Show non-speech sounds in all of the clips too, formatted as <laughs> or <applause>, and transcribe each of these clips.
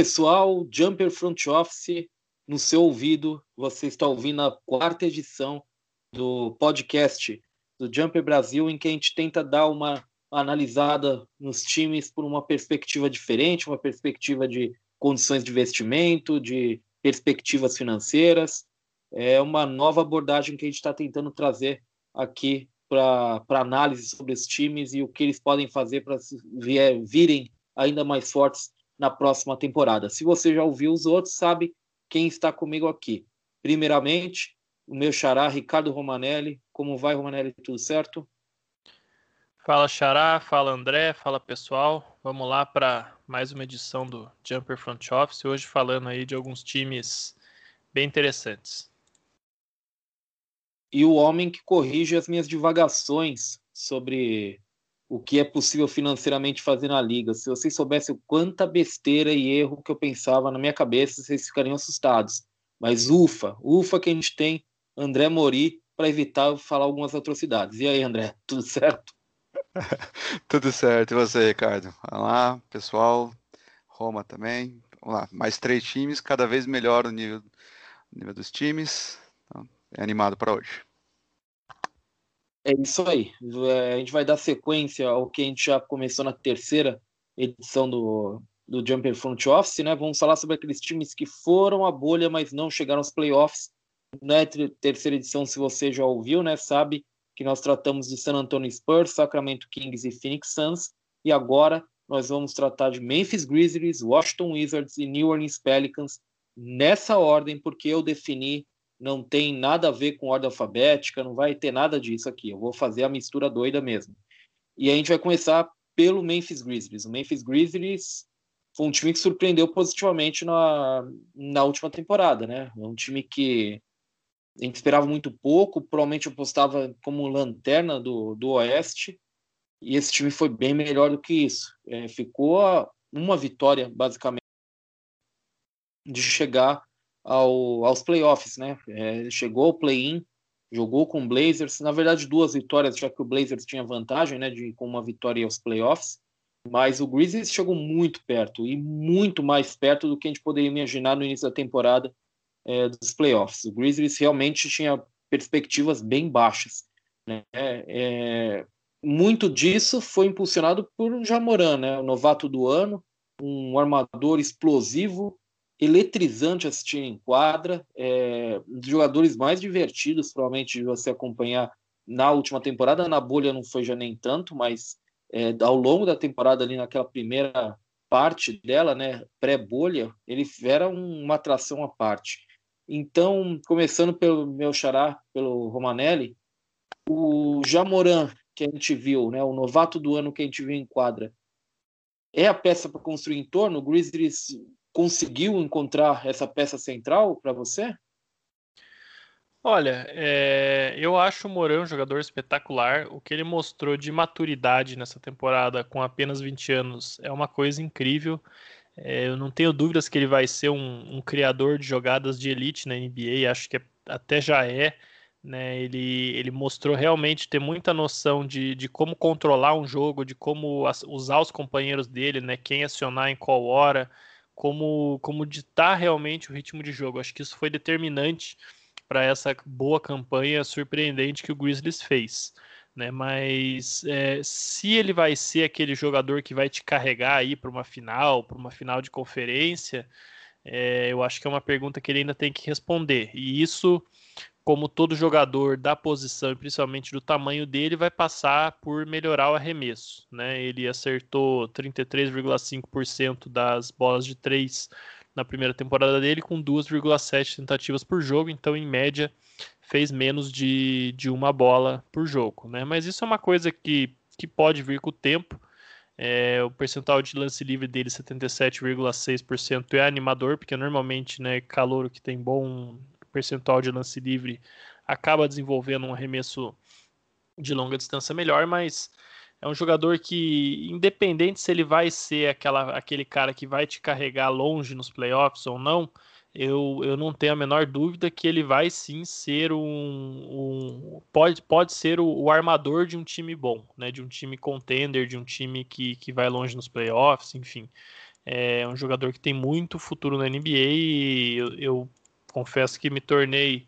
Pessoal, Jumper Front Office no seu ouvido. Você está ouvindo a quarta edição do podcast do Jumper Brasil, em que a gente tenta dar uma analisada nos times por uma perspectiva diferente, uma perspectiva de condições de investimento, de perspectivas financeiras. É uma nova abordagem que a gente está tentando trazer aqui para análise sobre os times e o que eles podem fazer para virem ainda mais fortes na próxima temporada. Se você já ouviu os outros, sabe quem está comigo aqui. Primeiramente, o meu xará, Ricardo Romanelli. Como vai, Romanelli? Tudo certo? Fala, xará. Fala, André. Fala, pessoal. Vamos lá para mais uma edição do Jumper Front Office. Hoje falando aí de alguns times bem interessantes. E o homem que corrige as minhas divagações sobre o que é possível financeiramente fazer na liga. Se vocês soubessem quanta besteira e erro que eu pensava na minha cabeça, vocês ficariam assustados. Mas ufa, ufa que a gente tem André Mori para evitar falar algumas atrocidades. E aí, André, <laughs> tudo certo? <laughs> tudo certo. E você, Ricardo? Olá, pessoal. Roma também. Vamos lá, mais três times, cada vez melhor o nível, nível dos times. Então, é animado para hoje. É isso aí. É, a gente vai dar sequência ao que a gente já começou na terceira edição do, do Jumper Front Office, né? Vamos falar sobre aqueles times que foram à bolha, mas não chegaram aos playoffs. Na terceira edição, se você já ouviu, né, sabe que nós tratamos de San Antonio Spurs, Sacramento Kings e Phoenix Suns. E agora nós vamos tratar de Memphis Grizzlies, Washington Wizards e New Orleans Pelicans nessa ordem, porque eu defini não tem nada a ver com ordem alfabética, não vai ter nada disso aqui. Eu vou fazer a mistura doida mesmo. E a gente vai começar pelo Memphis Grizzlies. O Memphis Grizzlies foi um time que surpreendeu positivamente na, na última temporada, né? É um time que a gente esperava muito pouco, provavelmente apostava como lanterna do, do Oeste, e esse time foi bem melhor do que isso. É, ficou uma vitória, basicamente, de chegar ao, aos playoffs, né? É, chegou ao play-in, jogou com o Blazers, na verdade duas vitórias, já que o Blazers tinha vantagem, né, de com uma vitória aos playoffs. Mas o Grizzlies chegou muito perto e muito mais perto do que a gente poderia imaginar no início da temporada é, dos playoffs. O Grizzlies realmente tinha perspectivas bem baixas. Né? É, muito disso foi impulsionado por Jamoran, né? o novato do ano, um armador explosivo, eletrizante assistir em quadra, é, um dos jogadores mais divertidos, provavelmente, de você acompanhar na última temporada. Na bolha não foi já nem tanto, mas é, ao longo da temporada, ali naquela primeira parte dela, né, pré-bolha, ele era uma atração à parte. Então, começando pelo meu xará, pelo Romanelli, o Jamoran, que a gente viu, né, o novato do ano que a gente viu em quadra, é a peça para construir em torno. O Grizzlies conseguiu encontrar essa peça central para você? Olha, é, eu acho o Moran um jogador espetacular. O que ele mostrou de maturidade nessa temporada com apenas 20 anos é uma coisa incrível. É, eu não tenho dúvidas que ele vai ser um, um, criador de jogadas de elite na NBA, acho que é, até já é. Né? Ele, ele mostrou realmente ter muita noção de, de como controlar um jogo, de como as, usar os companheiros dele, né? quem acionar em qual hora como, como ditar realmente o ritmo de jogo. Acho que isso foi determinante para essa boa campanha surpreendente que o Grizzlies fez. Né? Mas é, se ele vai ser aquele jogador que vai te carregar aí para uma final, para uma final de conferência, é, eu acho que é uma pergunta que ele ainda tem que responder. E isso como todo jogador da posição, e principalmente do tamanho dele, vai passar por melhorar o arremesso. Né? Ele acertou 33,5% das bolas de três na primeira temporada dele, com 2,7 tentativas por jogo, então, em média, fez menos de, de uma bola por jogo. Né? Mas isso é uma coisa que, que pode vir com o tempo. É, o percentual de lance livre dele, 77,6%, é animador, porque normalmente, né, calor que tem bom percentual de lance livre, acaba desenvolvendo um arremesso de longa distância melhor, mas é um jogador que, independente se ele vai ser aquela, aquele cara que vai te carregar longe nos playoffs ou não, eu, eu não tenho a menor dúvida que ele vai sim ser um. um pode, pode ser o, o, armador de um time bom, né? De um time contender, de um time que, que vai longe nos playoffs, enfim. É um jogador que tem muito futuro na NBA e eu, eu confesso que me tornei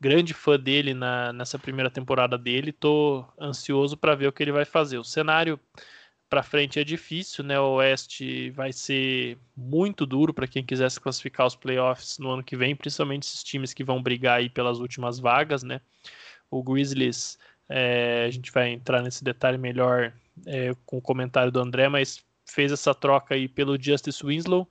grande fã dele na, nessa primeira temporada dele. Tô ansioso para ver o que ele vai fazer. O cenário para frente é difícil, né? O Oeste vai ser muito duro para quem quiser se classificar aos playoffs no ano que vem, principalmente esses times que vão brigar aí pelas últimas vagas, né? O Grizzlies, é, a gente vai entrar nesse detalhe melhor é, com o comentário do André, mas fez essa troca aí pelo Justice Winslow,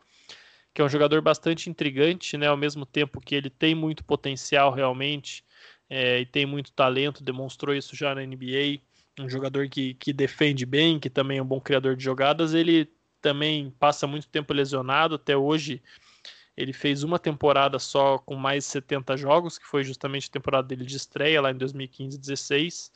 que é um jogador bastante intrigante, né? Ao mesmo tempo que ele tem muito potencial realmente é, e tem muito talento, demonstrou isso já na NBA um jogador que, que defende bem, que também é um bom criador de jogadas, ele também passa muito tempo lesionado. Até hoje, ele fez uma temporada só com mais de 70 jogos, que foi justamente a temporada dele de estreia lá em 2015-16.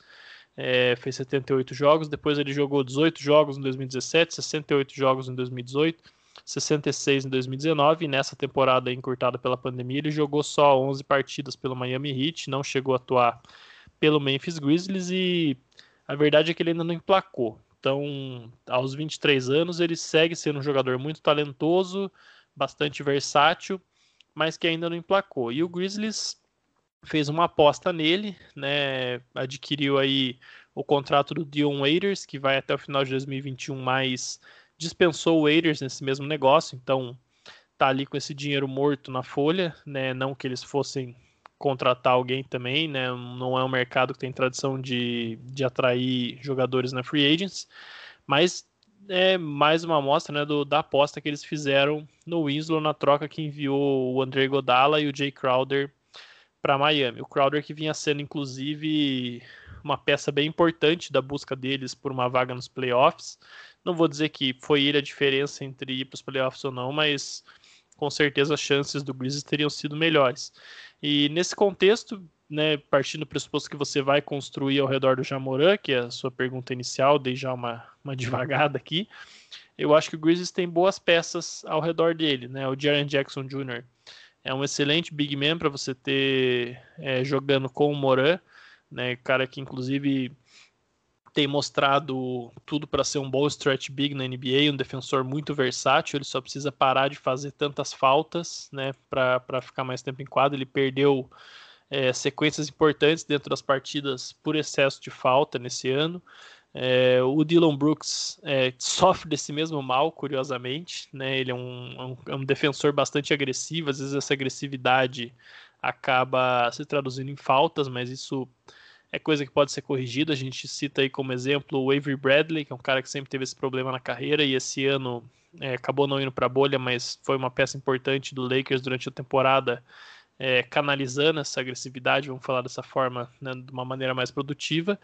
É, fez 78 jogos, depois ele jogou 18 jogos em 2017, 68 jogos em 2018, 66 em 2019, e nessa temporada encurtada pela pandemia ele jogou só 11 partidas pelo Miami Heat, não chegou a atuar pelo Memphis Grizzlies e a verdade é que ele ainda não emplacou. Então, aos 23 anos, ele segue sendo um jogador muito talentoso, bastante versátil, mas que ainda não emplacou. E o Grizzlies fez uma aposta nele, né? Adquiriu aí o contrato do Dion Waiters, que vai até o final de 2021, mas dispensou o Waiters nesse mesmo negócio, então tá ali com esse dinheiro morto na folha, né? Não que eles fossem contratar alguém também, né? Não é um mercado que tem tradição de, de atrair jogadores na free agents, mas é mais uma amostra né, do, da aposta que eles fizeram no Winslow na troca que enviou o André Godala e o Jay Crowder para Miami. O Crowder que vinha sendo inclusive uma peça bem importante da busca deles por uma vaga nos playoffs. Não vou dizer que foi ele a diferença entre ir para os playoffs ou não, mas com certeza as chances do Grizzlies teriam sido melhores. E nesse contexto, né, partindo do pressuposto que você vai construir ao redor do Jamoran, que é a sua pergunta inicial, dei já uma, uma devagada aqui, eu acho que o Grizzlies tem boas peças ao redor dele. Né? O Jaren Jackson Jr. é um excelente big man para você ter é, jogando com o Moran, né, cara que inclusive tem mostrado tudo para ser um bom stretch big na NBA, um defensor muito versátil, ele só precisa parar de fazer tantas faltas, né, para ficar mais tempo em quadra. Ele perdeu é, sequências importantes dentro das partidas por excesso de falta nesse ano. É, o Dylan Brooks é, sofre desse mesmo mal, curiosamente. Né? Ele é um, é um, é um, defensor bastante agressivo, às vezes essa agressividade acaba se traduzindo em faltas, mas isso é coisa que pode ser corrigida. A gente cita aí como exemplo o Avery Bradley, que é um cara que sempre teve esse problema na carreira e esse ano é, acabou não indo para a bolha, mas foi uma peça importante do Lakers durante a temporada, é, canalizando essa agressividade, vamos falar dessa forma, né, de uma maneira mais produtiva.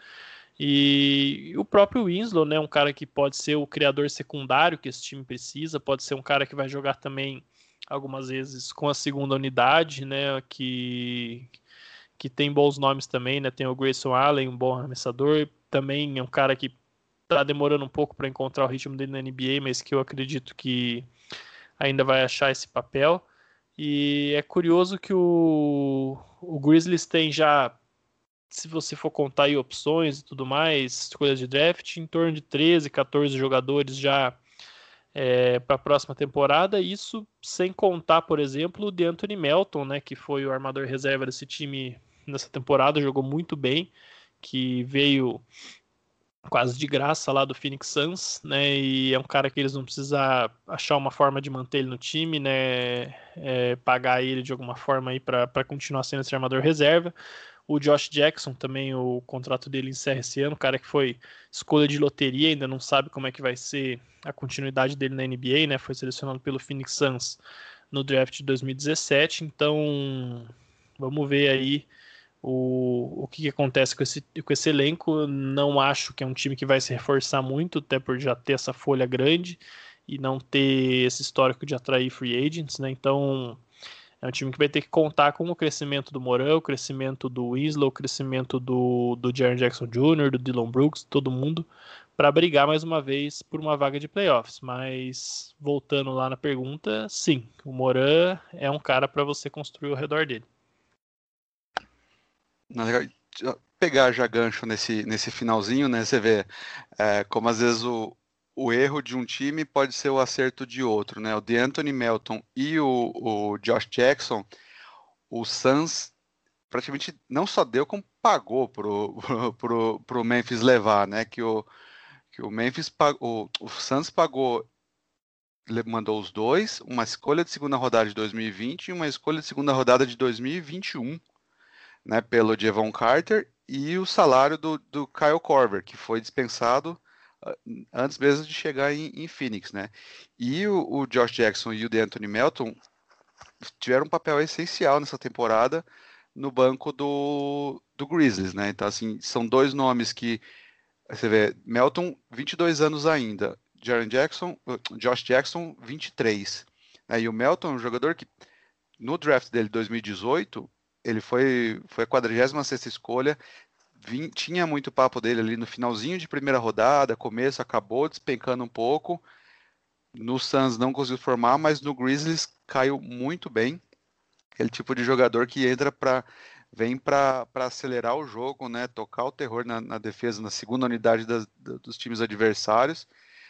E o próprio Winslow, né, um cara que pode ser o criador secundário que esse time precisa, pode ser um cara que vai jogar também algumas vezes com a segunda unidade, né, que que tem bons nomes também, né? Tem o Grayson Allen, um bom arremessador, também é um cara que tá demorando um pouco para encontrar o ritmo dele na NBA, mas que eu acredito que ainda vai achar esse papel. E é curioso que o, o Grizzlies tem já, se você for contar aí opções e tudo mais, escolhas de draft, em torno de 13, 14 jogadores já é, para a próxima temporada. Isso sem contar, por exemplo, o de Anthony Melton, né, que foi o armador reserva desse time nessa temporada, jogou muito bem, que veio quase de graça lá do Phoenix Suns, né? E é um cara que eles vão precisar achar uma forma de manter ele no time, né? É, pagar ele de alguma forma aí para continuar sendo esse armador reserva. O Josh Jackson também, o contrato dele encerra esse ano, cara que foi escolha de loteria, ainda não sabe como é que vai ser a continuidade dele na NBA, né? Foi selecionado pelo Phoenix Suns no draft de 2017, então vamos ver aí o, o que, que, acontece com esse, com esse elenco. Não acho que é um time que vai se reforçar muito, até por já ter essa folha grande e não ter esse histórico de atrair free agents, né? Então é um time que vai ter que contar com o crescimento do Morão, o crescimento do Winslow, o crescimento do, do Jaren Jackson Jr., do Dylan Brooks, todo mundo, para brigar mais uma vez por uma vaga de playoffs. Mas voltando lá na pergunta, sim, o Moran é um cara para você construir ao redor dele. Pegar já gancho nesse, nesse finalzinho, né? Você vê é, como às vezes o, o erro de um time pode ser o acerto de outro, né? O de Anthony Melton e o, o Josh Jackson, o Suns praticamente não só deu, como pagou pro, <laughs> pro, pro Memphis levar, né? Que o, que o Memphis pagou, o Suns pagou, mandou os dois, uma escolha de segunda rodada de 2020 e uma escolha de segunda rodada de 2021, né? Pelo Devon Carter e o salário do, do Kyle Korver, que foi dispensado antes mesmo de chegar em, em Phoenix, né? E o, o, Josh Jackson e o DeAnthony Melton tiveram um papel essencial nessa temporada no banco do, do Grizzlies, né? Então, assim, são dois nomes que você vê, Melton, 22 anos ainda, Jaren Jackson, Josh Jackson, 23. Né? E o Melton é um jogador que, no draft dele de 2018, ele foi, foi a 46 escolha, Tinha muito papo dele ali no finalzinho de primeira rodada, começo, acabou despencando um pouco. No Suns não conseguiu formar, mas no Grizzlies caiu muito bem. Aquele tipo de jogador que entra para vem para acelerar o jogo, né? Tocar o terror na, na defesa, na segunda unidade das, dos times adversários.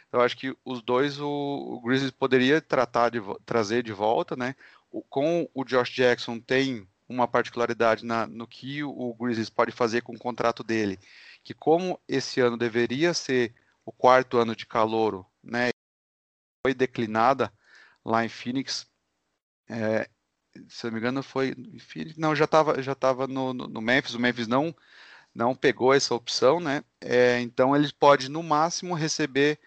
Então, acho que os dois o, o Grizzlies poderia tratar de trazer de volta, né? O, com o Josh Jackson tem uma particularidade na, no que o Grizzlies pode fazer com o contrato dele, que como esse ano deveria ser o quarto ano de calouro, né, foi declinada lá em Phoenix, é, se não me engano foi, não, já estava já tava no, no, no, Memphis, o Memphis não, não pegou essa opção, né, é, então ele pode no máximo receber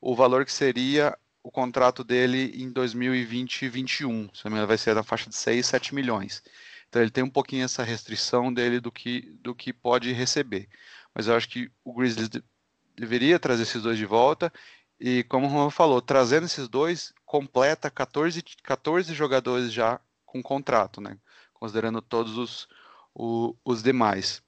o valor que seria o contrato dele em 2020 e 2021, se não me engano vai ser na faixa de 6, 7 milhões. Então ele tem um pouquinho essa restrição dele do que, do que pode receber. Mas eu acho que o Grizzlies de, deveria trazer esses dois de volta. E como o Juan falou, trazendo esses dois, completa 14, 14 jogadores já com contrato, né? Considerando todos os, o, os demais.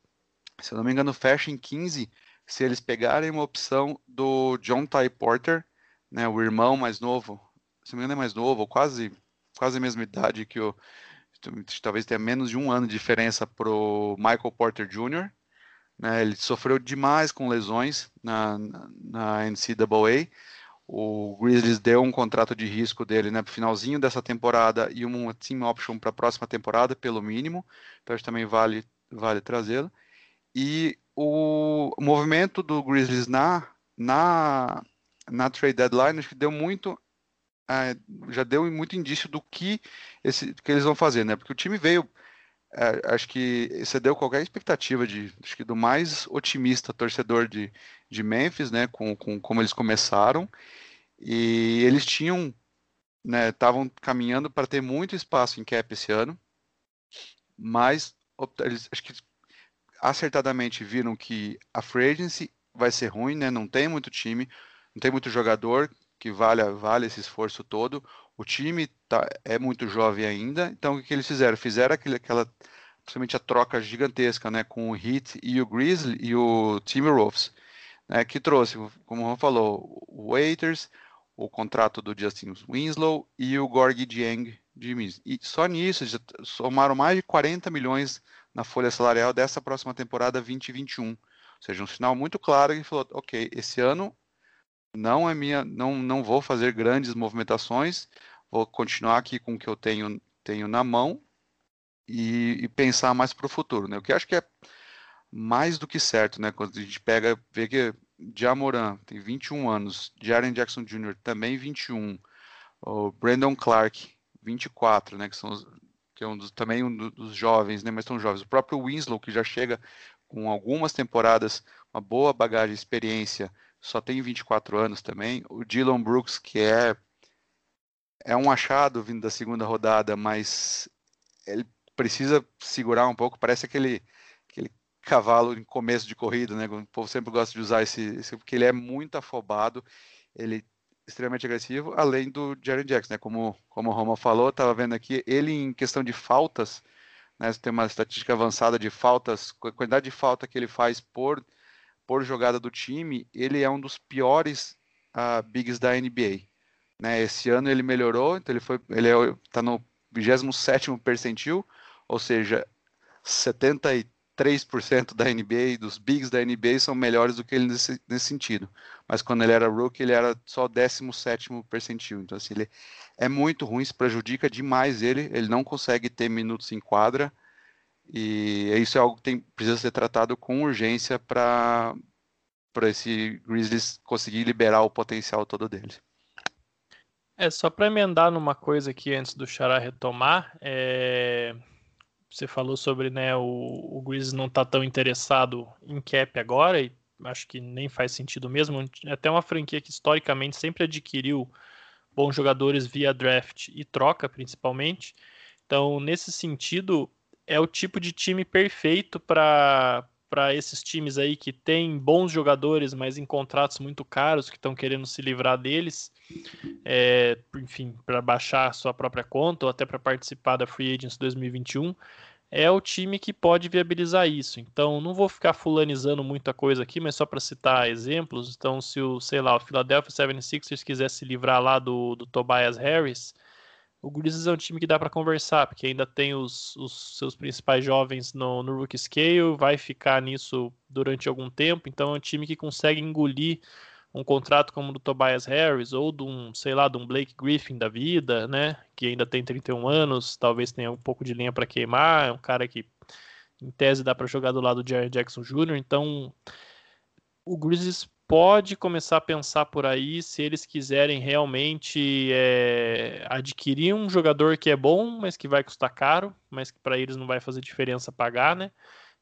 Se eu não me engano, fecha em 15 se eles pegarem uma opção do John Ty Porter, né, o irmão mais novo, se não me engano é mais novo, quase, quase a mesma idade que o, talvez tenha menos de um ano de diferença para o Michael Porter Jr. Né, ele sofreu demais com lesões na, na, NCAA. O Grizzlies deu um contrato de risco dele né, finalzinho dessa temporada e uma team option para a próxima temporada, pelo mínimo. Então, acho que também vale, vale trazê-lo. E o movimento do Grizzlies na, na, na trade deadline acho que deu muito é, já deu muito indício do que, esse, que eles vão fazer, né? Porque o time veio, é, acho que excedeu qualquer expectativa de, acho que do mais otimista torcedor de, de Memphis, né? Com, com como eles começaram e eles tinham, né? Estavam caminhando para ter muito espaço em cap esse ano, mas eles, acho que acertadamente viram que a free agency vai ser ruim, né? Não tem muito time, não tem muito jogador que vale, vale esse esforço todo. O time tá, é muito jovem ainda, então o que eles fizeram? Fizeram aquele, aquela, principalmente a troca gigantesca, né, com o Heat e o Grizzly e o Timberwolves, né, que trouxe, como o Juan falou, o Waiters, o contrato do Justin Winslow e o Gorgie Dieng de Miz. E só nisso já somaram mais de 40 milhões na folha salarial dessa próxima temporada 2021. Ou seja, um sinal muito claro que falou, ok, esse ano não é minha, não, não vou fazer grandes movimentações, vou continuar aqui com o que eu tenho, tenho na mão e, e pensar mais para o futuro, né? O que acho que é mais do que certo, né? Quando a gente pega, vê que Jamoran tem 21 anos, Jaren Jackson Jr. também 21, o Brandon Clark 24, né? Que são os, que é um dos, também um dos jovens, né? Mas são jovens. O próprio Winslow que já chega com algumas temporadas, uma boa bagagem, experiência só tem 24 anos também. O Dylan Brooks, que é é um achado vindo da segunda rodada, mas ele precisa segurar um pouco. Parece aquele, aquele cavalo em começo de corrida, né? O povo sempre gosta de usar esse, esse porque ele é muito afobado, ele extremamente agressivo, além do Jerry Jackson, né? Como, como o Roma falou, estava vendo aqui, ele em questão de faltas, né? Tem uma estatística avançada de faltas, a quantidade de falta que ele faz por por jogada do time, ele é um dos piores uh, bigs da NBA. Né? Esse ano ele melhorou, então ele foi, ele está é, no 27 percentil, ou seja, 70 3% da NBA, dos bigs da NBA, são melhores do que ele nesse, nesse sentido. Mas quando ele era rookie, ele era só 17 percentil. Então, assim, ele é muito ruim, isso prejudica demais ele. Ele não consegue ter minutos em quadra. E isso é algo que tem, precisa ser tratado com urgência para esse Grizzlies conseguir liberar o potencial todo dele. É, só para emendar numa coisa aqui antes do Xará retomar, é... você falou sobre né, o, o Grizzlies não tá tão interessado em cap agora, e acho que nem faz sentido mesmo. É até uma franquia que historicamente sempre adquiriu bons jogadores via draft e troca, principalmente. Então, nesse sentido, é o tipo de time perfeito para para esses times aí que têm bons jogadores, mas em contratos muito caros, que estão querendo se livrar deles, é, enfim, para baixar sua própria conta ou até para participar da Free Agents 2021, é o time que pode viabilizar isso. Então, não vou ficar fulanizando muita coisa aqui, mas só para citar exemplos. Então, se o, sei lá, o Philadelphia 76ers quiser se livrar lá do, do Tobias Harris, o Grizzlies é um time que dá para conversar, porque ainda tem os, os seus principais jovens no, no rookie scale, vai ficar nisso durante algum tempo, então é um time que consegue engolir um contrato como o do Tobias Harris ou de um, sei lá, de um Blake Griffin da vida, né, que ainda tem 31 anos, talvez tenha um pouco de linha para queimar, é um cara que em tese dá para jogar do lado de Jared Jackson Jr., então o Grizzlies pode começar a pensar por aí se eles quiserem realmente é, adquirir um jogador que é bom, mas que vai custar caro, mas que para eles não vai fazer diferença pagar, né?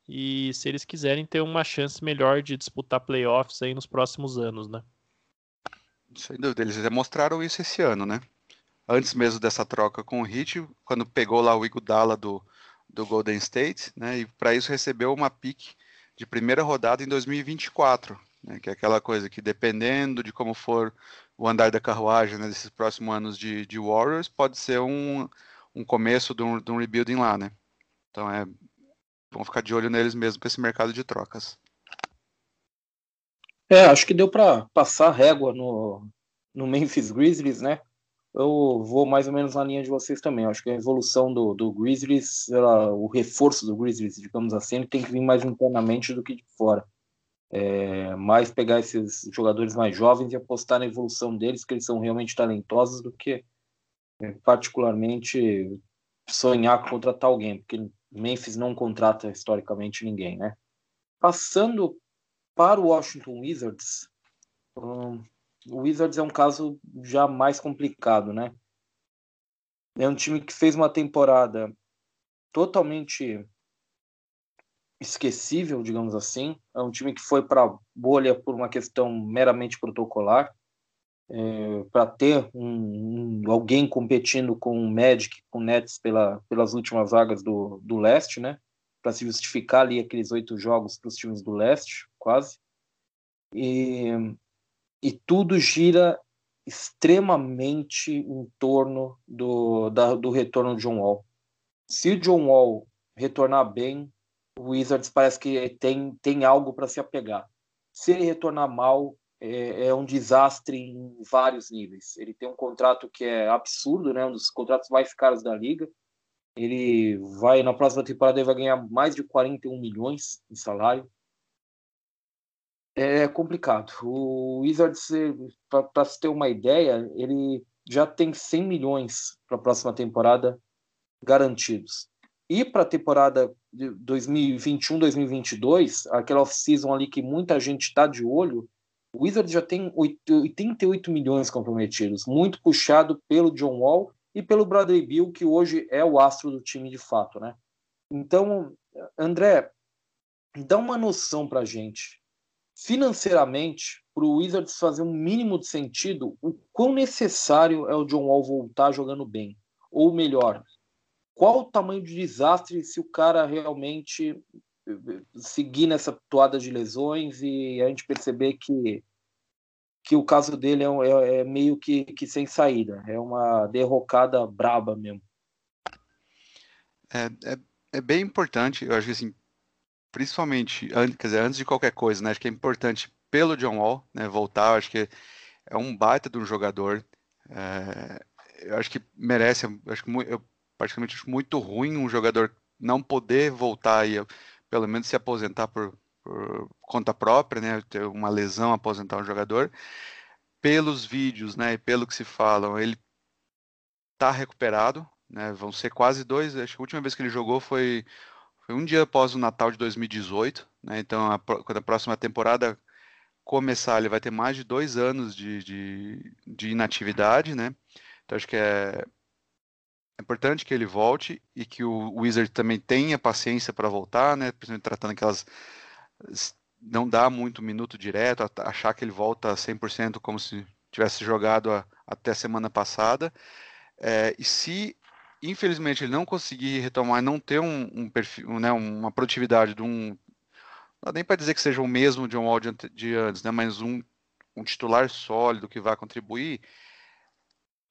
E se eles quiserem ter uma chance melhor de disputar playoffs aí nos próximos anos, né? Sem dúvida, eles demonstraram isso esse ano, né? Antes mesmo dessa troca com o Heat, quando pegou lá o Iguodala do, do Golden State, né? E para isso recebeu uma pick de primeira rodada em 2024 né, que é aquela coisa que dependendo de como for o andar da carruagem né, desses próximos anos de, de Warriors, pode ser um, um começo de um, de um rebuilding lá, né? Então é vamos ficar de olho neles mesmo para esse mercado de trocas. É, acho que deu para passar régua no, no Memphis Grizzlies, né? Eu vou mais ou menos na linha de vocês também. acho que a evolução do, do Grizzlies, ela, o reforço do Grizzlies, digamos assim, ele tem que vir mais internamente do que de fora é, mais pegar esses jogadores mais jovens e apostar na evolução deles, que eles são realmente talentosos, do que é, particularmente sonhar contratar alguém, porque Memphis não contrata historicamente ninguém, né? Passando para o Washington Wizards, um, o Wizards é um caso já mais complicado, né? É um time que fez uma temporada totalmente esquecível, digamos assim. É um time que foi para a bolha por uma questão meramente protocolar, é, para ter um, um, alguém competindo com o Magic, com o Nets pela, pelas últimas vagas do, do leste, né? Para se justificar ali aqueles oito jogos para os times do leste, quase. E, e tudo gira extremamente em torno do, da, do retorno de John Wall. Se o John Wall retornar bem, o Wizards parece que tem, tem algo para se apegar. Se ele retornar mal, é, é, um desastre em vários níveis. Ele tem um contrato que é absurdo, né? um dos contratos mais caros da liga. Ele vai, na próxima temporada, ele vai ganhar mais de 41 milhões em salário. É complicado. O Wizards, para se ter uma ideia, ele já tem 100 milhões para a próxima temporada garantidos. E para a temporada de 2021, 2022, aquela off-season ali que muita gente está de olho, o Wizards já tem 88 milhões comprometidos, muito puxado pelo John Wall e pelo Bradley Bill, que hoje é o astro do time de fato, né? Então, André, dá uma noção para gente, financeiramente, para o Wizards fazer um mínimo de sentido, o quão necessário é o John Wall voltar jogando bem, ou melhor, qual o tamanho de desastre se o cara realmente eh, seguir nessa toada de lesões e a gente perceber que, que o caso dele é, é, é meio que, que sem saída, é uma derrocada braba mesmo. É, é, é bem importante, eu acho que assim, principalmente, quer dizer, antes de qualquer coisa, né, acho que é importante pelo John Wall, né, voltar, acho que é um baita de um jogador, é, eu acho que merece, acho que eu particularmente acho muito ruim um jogador não poder voltar aí pelo menos se aposentar por, por conta própria, né? Ter uma lesão, aposentar um jogador. Pelos vídeos, né? E pelo que se falam, ele está recuperado, né? Vão ser quase dois. Acho que a última vez que ele jogou foi, foi um dia após o Natal de 2018, né? Então, a, quando a próxima temporada começar, ele vai ter mais de dois anos de, de, de inatividade, né? Então, acho que é, é importante que ele volte e que o Wizard também tenha paciência para voltar, né? Principalmente tratando aquelas não dá muito minuto direto, achar que ele volta 100% como se tivesse jogado a, até a semana passada. É, e se, infelizmente, ele não conseguir retomar, não ter um, um perfil, né, uma produtividade de um. Não dá nem para dizer que seja o mesmo de um de, de antes, né, mas um, um titular sólido que vai contribuir,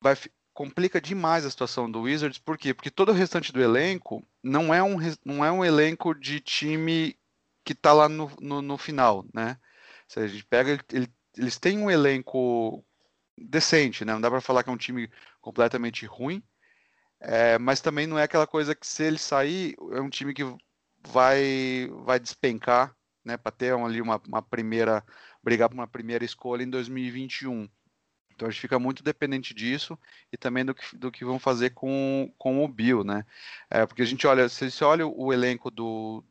vai, complica demais a situação do Wizards. Por quê? Porque todo o restante do elenco não é um, não é um elenco de time que está lá no, no, no, final, né? Se a gente pega, ele, eles têm um elenco decente, né? Não dá para falar que é um time completamente ruim, é, mas também não é aquela coisa que se ele sair, é um time que vai vai despencar, né? Para ter ali uma, uma primeira brigar por uma primeira escolha em 2021. Então a gente fica muito dependente disso e também do que, do que vão fazer com, com o Bill, né? É, porque a gente olha, se você olha o elenco do,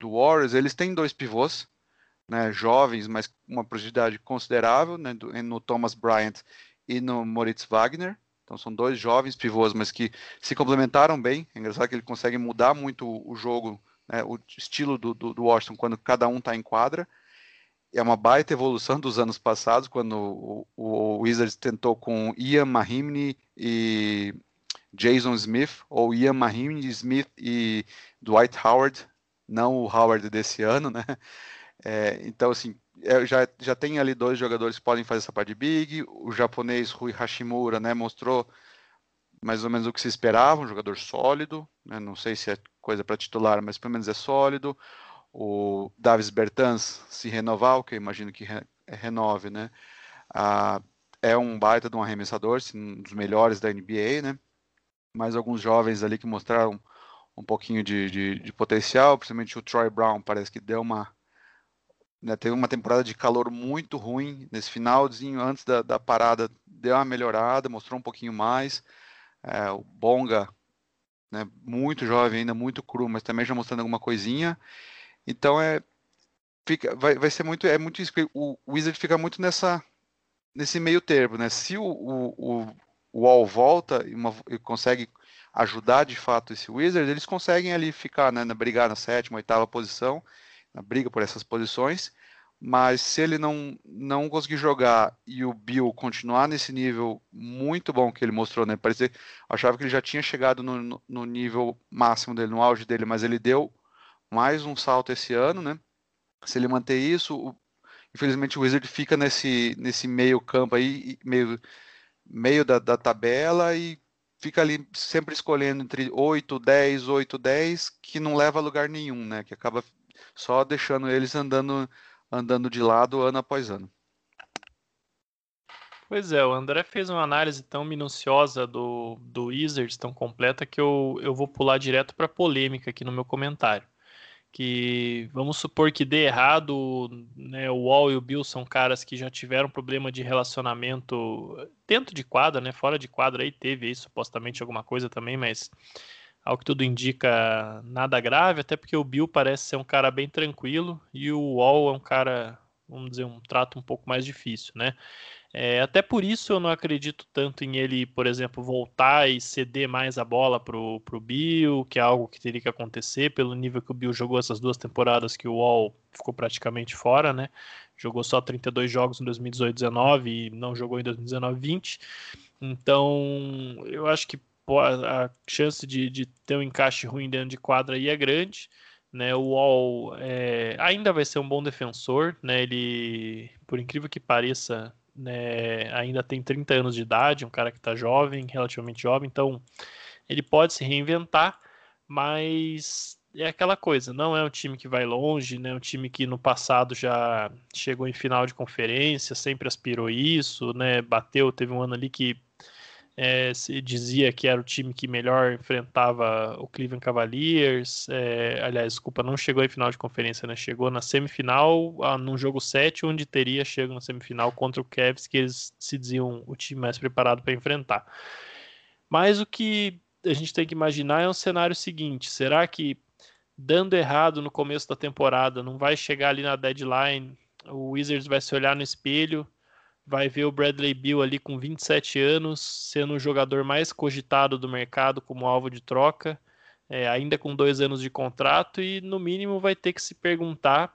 do Warriors, eles têm dois pivôs, né, jovens, mas uma profundidade considerável, né, do, no Thomas Bryant e no Moritz Wagner. Então são dois jovens pivôs, mas que se complementaram bem. É engraçado que ele consegue mudar muito o jogo, né, o estilo do, do, do, Washington quando cada um está em quadra. É uma baita evolução dos anos passados, quando o, o, Wizards tentou com Ian Mahimni e Jason Smith, ou Ian Mahimni, Smith e Dwight Howard, não o Howard desse ano, né? É, então, assim, é, já, já tem ali dois jogadores que podem fazer essa parte de big. O japonês Rui Hashimura, né, mostrou mais ou menos o que se esperava, um jogador sólido. Né? Não sei se é coisa para titular, mas pelo menos é sólido. O Davis Bertans se renovar, o que eu imagino que re, é renove, né? Ah, é um baita de um arremessador, um dos melhores da NBA, né? Mais alguns jovens ali que mostraram um pouquinho de, de, de, potencial, principalmente o Troy Brown parece que deu uma né, teve uma temporada de calor muito ruim nesse finalzinho antes da, da parada deu uma melhorada, mostrou um pouquinho mais. É, o Bonga, né, muito jovem ainda, muito cru, mas também já mostrando alguma coisinha. Então é fica, vai, vai ser muito é muito isso. O, Wizard fica muito nessa nesse meio termo, né? Se o, o, o, o volta e, uma, e consegue ajudar de fato esse Wizards, eles conseguem ali ficar né, na brigar na sétima, oitava posição, na briga por essas posições. Mas se ele não, não conseguir jogar e o Bill continuar nesse nível muito bom que ele mostrou, né? Parecia, achava que ele já tinha chegado no, no nível máximo dele, no auge dele, mas ele deu mais um salto esse ano, né? Se ele manter isso, o, infelizmente o Wizard fica nesse, nesse meio campo aí, meio, meio da, da tabela e fica ali sempre escolhendo entre 8, 10, 8, 10, que não leva a lugar nenhum, né? Que acaba só deixando eles andando, andando de lado ano após ano. Pois é, o André fez uma análise tão minuciosa do, do Wizards, tão completa, que eu, eu vou pular direto para polêmica aqui no meu comentário que vamos supor que dê errado, né, o Wall e o Bill são caras que já tiveram problema de relacionamento dentro de quadra, né, fora de quadra aí teve aí supostamente alguma coisa também, mas ao que tudo indica nada grave, até porque o Bill parece ser um cara bem tranquilo e o Wall é um cara, vamos dizer, um trato um pouco mais difícil, né? É, até por isso eu não acredito tanto em ele, por exemplo, voltar e ceder mais a bola pro, pro Bill, que é algo que teria que acontecer, pelo nível que o Bill jogou essas duas temporadas que o Wall ficou praticamente fora, né? Jogou só 32 jogos em 2018-19 e não jogou em 2019-20. Então, eu acho que a chance de, de ter um encaixe ruim dentro de quadra aí é grande. Né, o Wall é, ainda vai ser um bom defensor, né, ele, por incrível que pareça, né, ainda tem 30 anos de idade, um cara que está jovem, relativamente jovem, então ele pode se reinventar, mas é aquela coisa, não é um time que vai longe, né, um time que no passado já chegou em final de conferência, sempre aspirou isso, né, bateu, teve um ano ali que é, se dizia que era o time que melhor enfrentava o Cleveland Cavaliers. É, aliás, desculpa, não chegou em final de conferência, né? Chegou na semifinal, ah, num jogo 7, onde teria chegado na semifinal contra o Cavs, que eles se diziam o time mais preparado para enfrentar. Mas o que a gente tem que imaginar é um cenário seguinte: será que dando errado no começo da temporada, não vai chegar ali na deadline, o Wizards vai se olhar no espelho vai ver o Bradley Bill ali com 27 anos, sendo o jogador mais cogitado do mercado como alvo de troca, é, ainda com dois anos de contrato, e no mínimo vai ter que se perguntar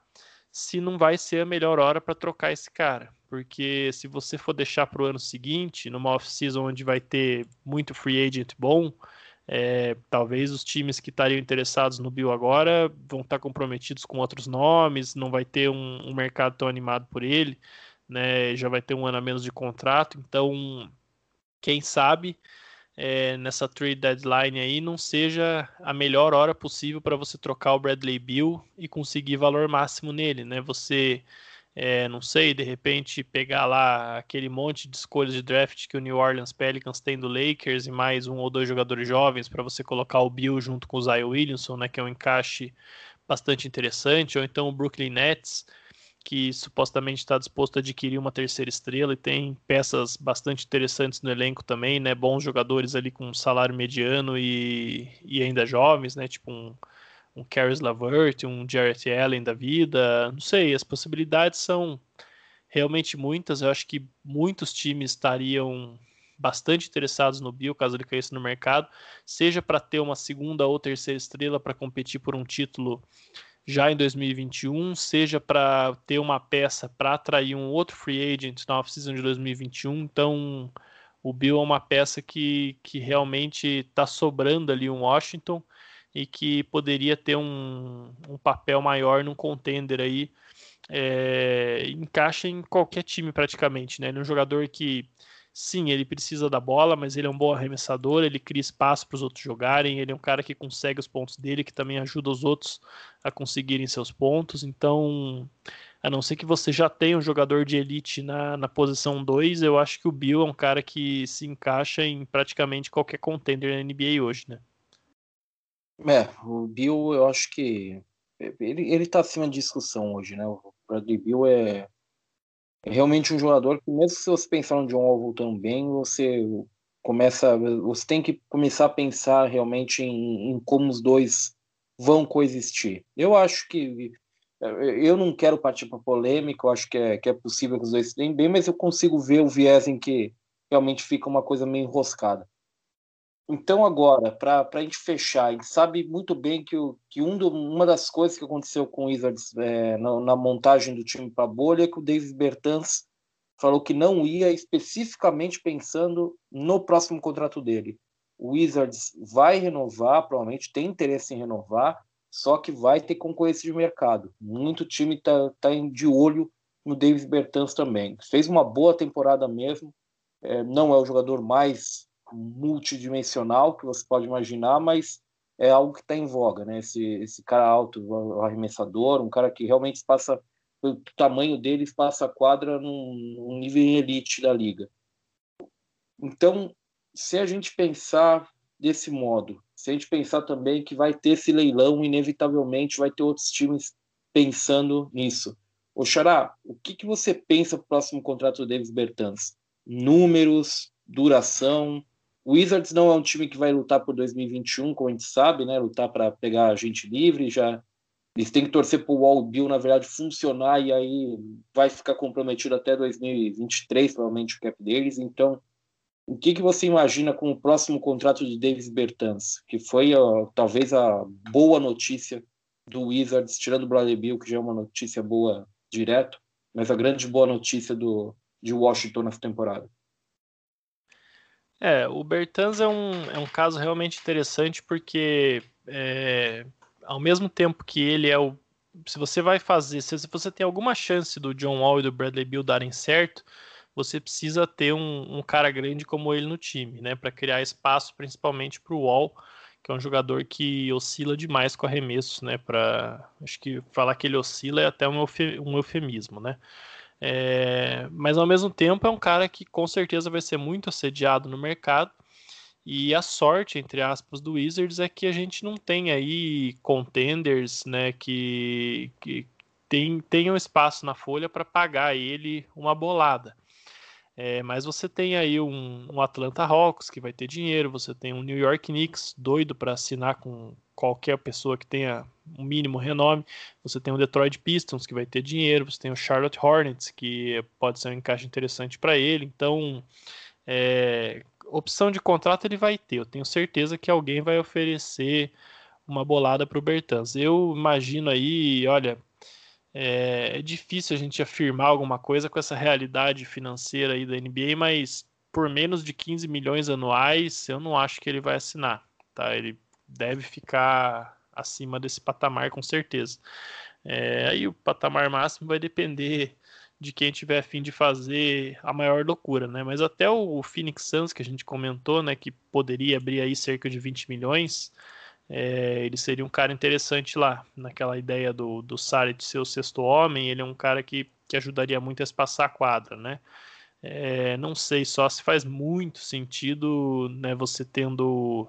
se não vai ser a melhor hora para trocar esse cara. Porque se você for deixar para o ano seguinte, numa off-season onde vai ter muito free agent bom, é, talvez os times que estariam interessados no Bill agora vão estar comprometidos com outros nomes, não vai ter um, um mercado tão animado por ele né? Já vai ter um ano a menos de contrato, então quem sabe é, nessa trade deadline aí não seja a melhor hora possível para você trocar o Bradley Bill e conseguir valor máximo nele, né? Você é, não sei, de repente pegar lá aquele monte de escolhas de draft que o New Orleans Pelicans tem do Lakers e mais um ou dois jogadores jovens para você colocar o Bill junto com o Zion Williamson, né, que é um encaixe bastante interessante, ou então o Brooklyn Nets que supostamente está disposto a adquirir uma terceira estrela e tem peças bastante interessantes no elenco também, né? Bons jogadores ali com salário mediano e, e ainda jovens, né? Tipo um, um Caris Lavert, um Jarrett Allen da vida. Não sei, as possibilidades são realmente muitas. Eu acho que muitos times estariam bastante interessados no Bill caso ele caísse no mercado, seja para ter uma segunda ou terceira estrela para competir por um título já em 2021, seja para ter uma peça para atrair um outro free agent na off-season de 2021. Então, o Bill é uma peça que, que realmente está sobrando ali um Washington e que poderia ter um, um papel maior num contender aí. É, encaixa em qualquer time praticamente, né? Ele é um jogador que sim, ele precisa da bola, mas ele é um bom arremessador, ele cria espaço para os outros jogarem, ele é um cara que consegue os pontos dele, que também ajuda os outros a conseguirem seus pontos. Então, a não ser que você já tenha um jogador de elite na, na posição 2, eu acho que o Bill é um cara que se encaixa em praticamente qualquer contender na NBA hoje, né? É, o Bill, eu acho que ele, ele tá acima de discussão hoje, né? O Bradley Bill é é realmente um jogador que, mesmo se você pensar no John Wall bem, você começa, você tem que começar a pensar realmente em, em como os dois vão coexistir. Eu acho que eu não quero partir para polêmica, eu acho que é, que é possível que os dois se deem bem, mas eu consigo ver o viés em que realmente fica uma coisa meio enroscada. Então, agora, para a gente fechar, a gente sabe muito bem que, o, que um do, uma das coisas que aconteceu com o Wizards é, na, na, montagem do time para a bolha é que o Davis Bertans falou que não ia especificamente pensando no próximo contrato dele. O Wizards vai renovar, provavelmente tem interesse em renovar, só que vai ter concorrência de mercado. Muito time está tá de olho no Davis Bertans também. Fez uma boa temporada mesmo, é, não é o jogador mais multidimensional que você pode imaginar, mas é algo que está em voga, né? Esse, esse cara alto, o arremessador, um cara que realmente passa o tamanho dele passa a quadra num, num nível elite da liga. Então, se a gente pensar desse modo, se a gente pensar também que vai ter esse leilão, inevitavelmente vai ter outros times pensando nisso. O Xará, o que, que você pensa para o próximo contrato do Davis Bertans? Números, duração, o Wizards não é um time que vai lutar por 2021, como a gente sabe, né? Lutar para pegar gente livre, já eles têm que torcer para o Wall Bill, na verdade, funcionar e aí vai ficar comprometido até 2023, provavelmente, o cap deles. Então, o que, que você imagina com o próximo contrato de Davis Bertans, que foi ó, talvez a boa notícia do Wizards, tirando o Bradley Bill, que já é uma notícia boa direto, mas a grande boa notícia do, de Washington nessa temporada? É, o Bertans é um, é um caso realmente interessante porque é, ao mesmo tempo que ele é o. Se você vai fazer, se você tem alguma chance do John Wall e do Bradley Bill darem certo, você precisa ter um, um cara grande como ele no time, né? Para criar espaço principalmente para o Wall, que é um jogador que oscila demais com arremessos, né? Para acho que falar que ele oscila é até um, eufemismo, né? É, mas ao mesmo tempo é um cara que com certeza vai ser muito assediado no mercado. E a sorte, entre aspas, do Wizards é que a gente não tem aí contenders né, que, que tem, tenham espaço na folha para pagar ele uma bolada. É, mas você tem aí um, um, Atlanta Hawks que vai ter dinheiro, você tem um New York Knicks doido para assinar com qualquer pessoa que tenha um mínimo renome, você tem o Detroit Pistons que vai ter dinheiro, você tem o Charlotte Hornets que pode ser um encaixe interessante para ele, então é, opção de contrato ele vai ter, eu tenho certeza que alguém vai oferecer uma bolada para o Bertans. Eu imagino aí, olha, é, é, difícil a gente afirmar alguma coisa com essa realidade financeira aí da NBA, mas por menos de 15 milhões anuais, eu não acho que ele vai assinar, tá? Ele deve ficar acima desse patamar com certeza. É, aí o patamar máximo vai depender de quem tiver afim de fazer a maior loucura, né? Mas até o Phoenix Suns que a gente comentou, né, que poderia abrir aí cerca de 20 milhões, é, ele seria um cara interessante lá, naquela ideia do, do Saric ser o sexto homem, ele é um cara que, que ajudaria muito a espaçar a quadra, né? É, não sei só se faz muito sentido, né, você tendo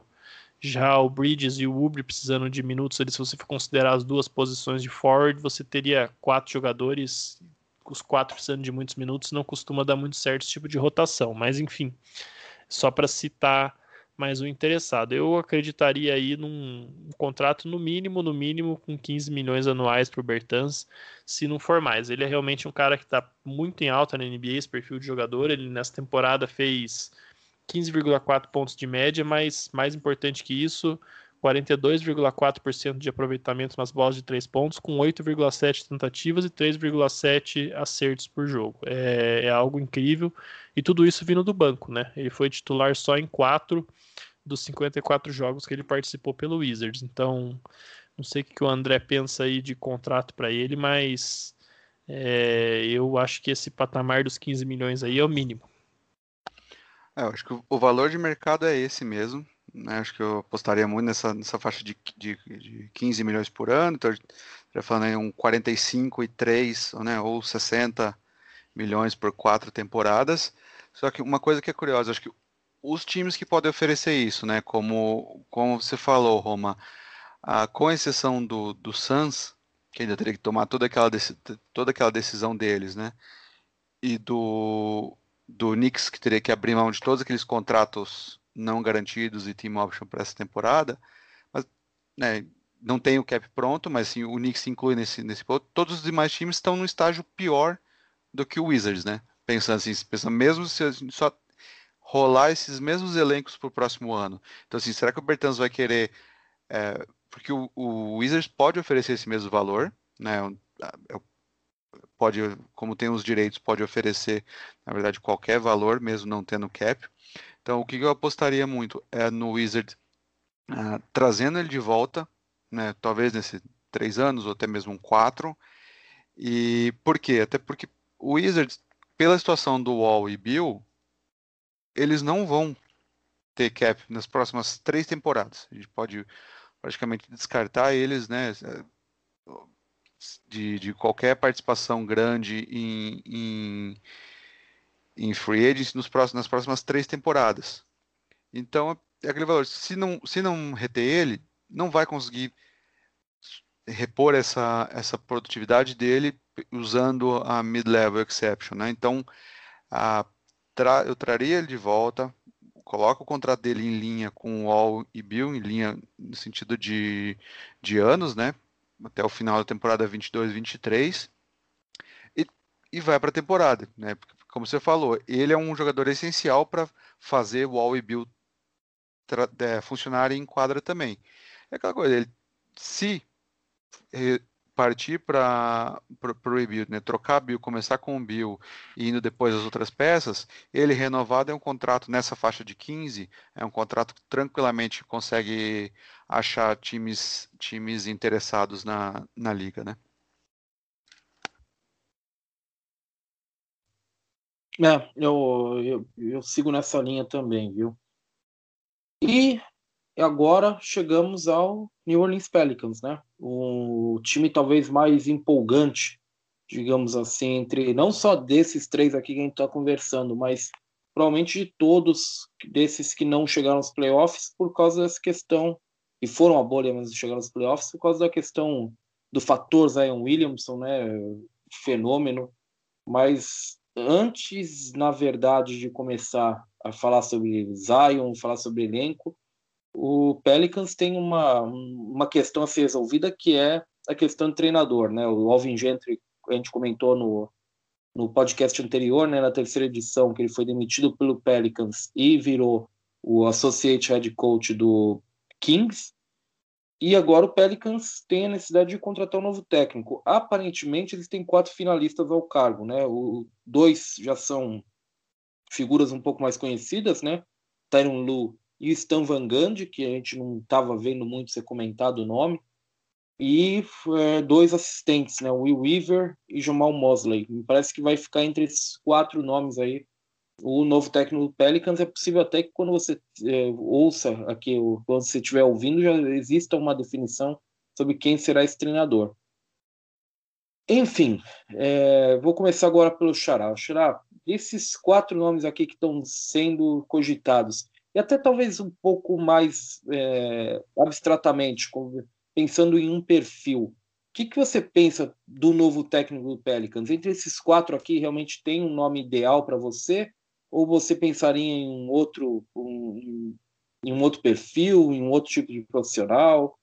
já o Bridges e o Ubre precisando de minutos, ali, se você for considerar as duas posições de forward, você teria quatro jogadores, os quatro precisando de muitos minutos, não costuma dar muito certo esse tipo de rotação, mas enfim, só para citar mais um interessado. Eu acreditaria aí num um contrato no mínimo, no mínimo com 15 milhões anuais para o Bertans, se não for mais. Ele é realmente um cara que está muito em alta na NBA, esse perfil de jogador. Ele nessa temporada fez 15,4 pontos de média, mas mais importante que isso, 42,4% de aproveitamento nas bolas de 3 pontos, com 8,7 tentativas e 3,7 acertos por jogo. É, é, algo incrível. E tudo isso vindo do banco, né? Ele foi titular só em 4 dos 54 jogos que ele participou pelo Wizards. Então, não sei o que o André pensa aí de contrato para ele, mas é, eu acho que esse patamar dos 15 milhões aí é o mínimo. É, eu acho que o valor de mercado é esse mesmo. Né? Acho que eu apostaria muito nessa, nessa faixa de, de, de 15 milhões por ano. Então, já falando aí um 45 e 3, né? ou 60 milhões por quatro temporadas. Só que uma coisa que é curiosa, acho que os times que podem oferecer isso, né? Como, como você falou, Roma, ah, com exceção do, do Suns, que ainda teria que tomar toda aquela, toda aquela decisão deles, né? E do, do Knicks, que teria que abrir mão de todos aqueles contratos não garantidos e team option para essa temporada, mas né, não tem o cap pronto, mas sim, o Knicks inclui nesse, nesse ponto. Todos os demais times estão no estágio pior do que o Wizards, né? Pensando assim, pensando, mesmo se a gente só rolar esses mesmos elencos para o próximo ano. Então, assim, será que o Bertans vai querer. É, porque o, o, Wizards pode oferecer esse mesmo valor, né? É pode, como tem os direitos, pode oferecer, na verdade, qualquer valor, mesmo não tendo cap. Então, o que eu apostaria muito é no Wizard uh, trazendo ele de volta, né? Talvez nesses três anos ou até mesmo um quatro. E por quê? Até porque o Wizards, pela situação do Wall e Bill, eles não vão ter cap nas próximas três temporadas. A gente pode praticamente descartar eles, né? De, de qualquer participação grande em, em, em free agency nos próximos, nas próximas três temporadas. Então, é aquele valor. Se não, se não reter ele, não vai conseguir repor essa, essa produtividade dele usando a mid-level exception. Né? Então, a tra eu traria ele de volta, coloco o contrato dele em linha com o All e Bill, em linha no sentido de, de anos, né? Até o final da temporada 22-23. E, e vai para a temporada, né? Como você falou, ele é um jogador essencial para fazer o All e Bill é, funcionarem em quadra também. É aquela coisa, ele, se partir para o rebuild, né? trocar Bill, começar com o Bill e indo depois as outras peças, ele renovado é um contrato nessa faixa de 15, é um contrato que tranquilamente consegue achar times, times interessados na, na liga, né? É, eu, eu, eu sigo nessa linha também, viu? E agora chegamos ao New Orleans Pelicans, né? O time talvez mais empolgante digamos assim, entre não só desses três aqui que a gente está conversando, mas provavelmente de todos desses que não chegaram aos playoffs por causa dessa questão, e foram a bolha, mas chegaram aos playoffs por causa da questão do fator Zion Williamson, né, fenômeno, mas antes, na verdade, de começar a falar sobre Zion, falar sobre elenco, o Pelicans tem uma, uma questão a ser resolvida que é a questão do treinador, né? O Alvin Gentry, a gente comentou no, no podcast anterior, né, na terceira edição, que ele foi demitido pelo Pelicans e virou o associate head coach do Kings. E agora o Pelicans tem a necessidade de contratar um novo técnico. Aparentemente, eles têm quatro finalistas ao cargo, né? O, dois já são figuras um pouco mais conhecidas, né? Tyron Lu e Stan Van Gundy, que a gente não estava vendo muito ser comentado o nome, e é, dois assistentes, né? Will Weaver e Jamal Mosley. Me parece que vai ficar entre esses quatro nomes aí o novo técnico do Pelicans, é possível até que quando você é, ouça aqui, quando você estiver ouvindo, já exista uma definição sobre quem será esse treinador. Enfim, é, vou começar agora pelo Xará. Xará, esses quatro nomes aqui que estão sendo cogitados, e até talvez um pouco mais é, abstratamente, pensando em um perfil, o que, que você pensa do novo técnico do Pelicans? Entre esses quatro aqui, realmente tem um nome ideal para você? ou você pensaria em um outro, um, em um outro perfil, em um outro tipo de profissional? O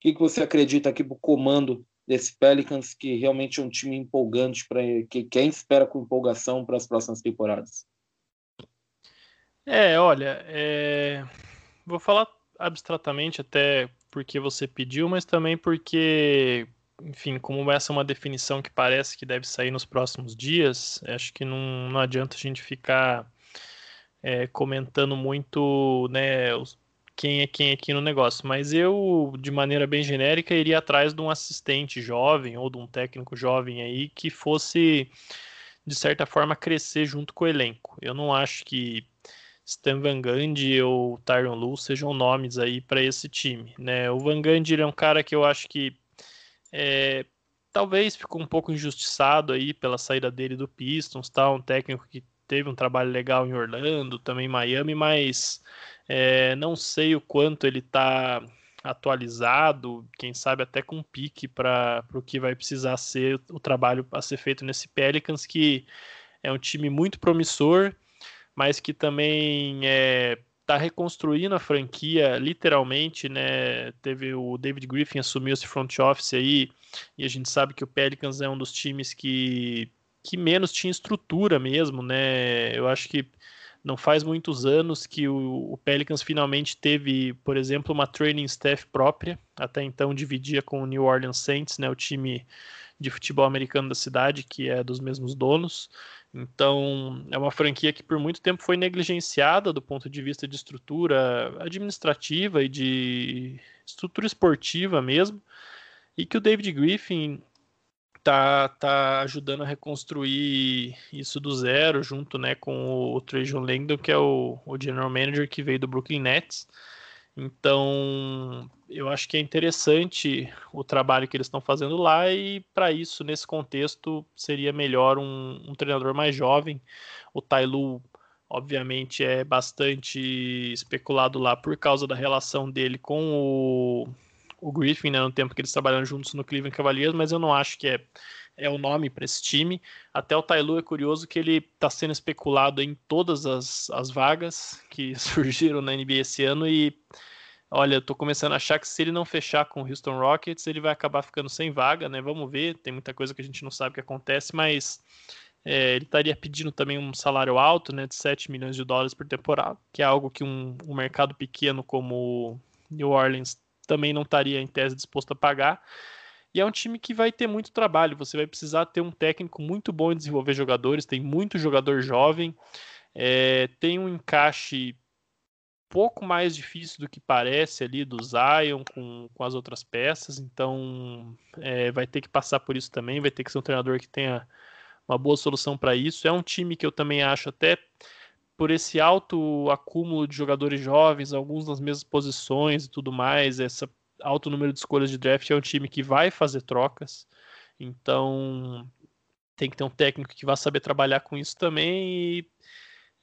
que, que você acredita aqui para o comando desse Pelicans, que realmente é um time empolgante, para que quem espera com empolgação para as próximas temporadas? É, olha, é... vou falar abstratamente até porque você pediu, mas também porque, enfim, como essa é uma definição que parece que deve sair nos próximos dias, acho que não, não adianta a gente ficar é, comentando muito, né, quem é quem aqui no negócio. Mas eu, de maneira bem genérica, iria atrás de um assistente jovem ou de um técnico jovem aí que fosse, de certa forma, crescer junto com o elenco. Eu não acho que Stan Van Gundy ou Tyron Lu sejam nomes aí para esse time, né? O Van Gundy é um cara que eu acho que é, talvez ficou um pouco injustiçado aí pela saída dele do Pistons, tá? Um técnico que teve um trabalho legal em Orlando, também em Miami, mas é, não sei o quanto ele está atualizado, quem sabe até com pique para o que vai precisar ser o trabalho a ser feito nesse Pelicans, que é um time muito promissor, mas que também é, está reconstruindo a franquia literalmente, né? Teve o David Griffin assumiu esse front office aí, e a gente sabe que o Pelicans é um dos times que que menos tinha estrutura mesmo, né? Eu acho que não faz muitos anos que o, o, Pelicans finalmente teve, por exemplo, uma training staff própria. Até então dividia com o New Orleans Saints, né, o time de futebol americano da cidade, que é dos mesmos donos. Então, é uma franquia que por muito tempo foi negligenciada do ponto de vista de estrutura administrativa e de estrutura esportiva mesmo, e que o David Griffin tá, tá ajudando a reconstruir isso do zero, junto né, com o Trajan Langdon, que é o, o general manager que veio do Brooklyn Nets. Então, eu acho que é interessante o trabalho que eles estão fazendo lá, e para isso, nesse contexto, seria melhor um, um treinador mais jovem. O Tailu, obviamente, é bastante especulado lá por causa da relação dele com o o Griffin, né, no tempo que eles trabalham juntos no Cleveland Cavaliers, mas eu não acho que é, é o nome para esse time. Até o Tailu é curioso que ele está sendo especulado em todas as, as vagas que <laughs> surgiram na NBA esse ano e olha, estou começando a achar que se ele não fechar com o Houston Rockets, ele vai acabar ficando sem vaga, né? Vamos ver, tem muita coisa que a gente não sabe o que acontece, mas é, ele estaria pedindo também um salário alto, né, de 7 milhões de dólares por temporada, que é algo que um, um mercado pequeno como New Orleans também não estaria em tese disposto a pagar. E é um time que vai ter muito trabalho. Você vai precisar ter um técnico muito bom em desenvolver jogadores. Tem muito jogador jovem. É, tem um encaixe pouco mais difícil do que parece ali do Zion com, com as outras peças. Então é, vai ter que passar por isso também. Vai ter que ser um treinador que tenha uma boa solução para isso. É um time que eu também acho até por esse alto acúmulo de jogadores jovens, alguns nas mesmas posições e tudo mais, esse alto número de escolhas de draft é um time que vai fazer trocas. Então, tem que ter um técnico que vá saber trabalhar com isso também. E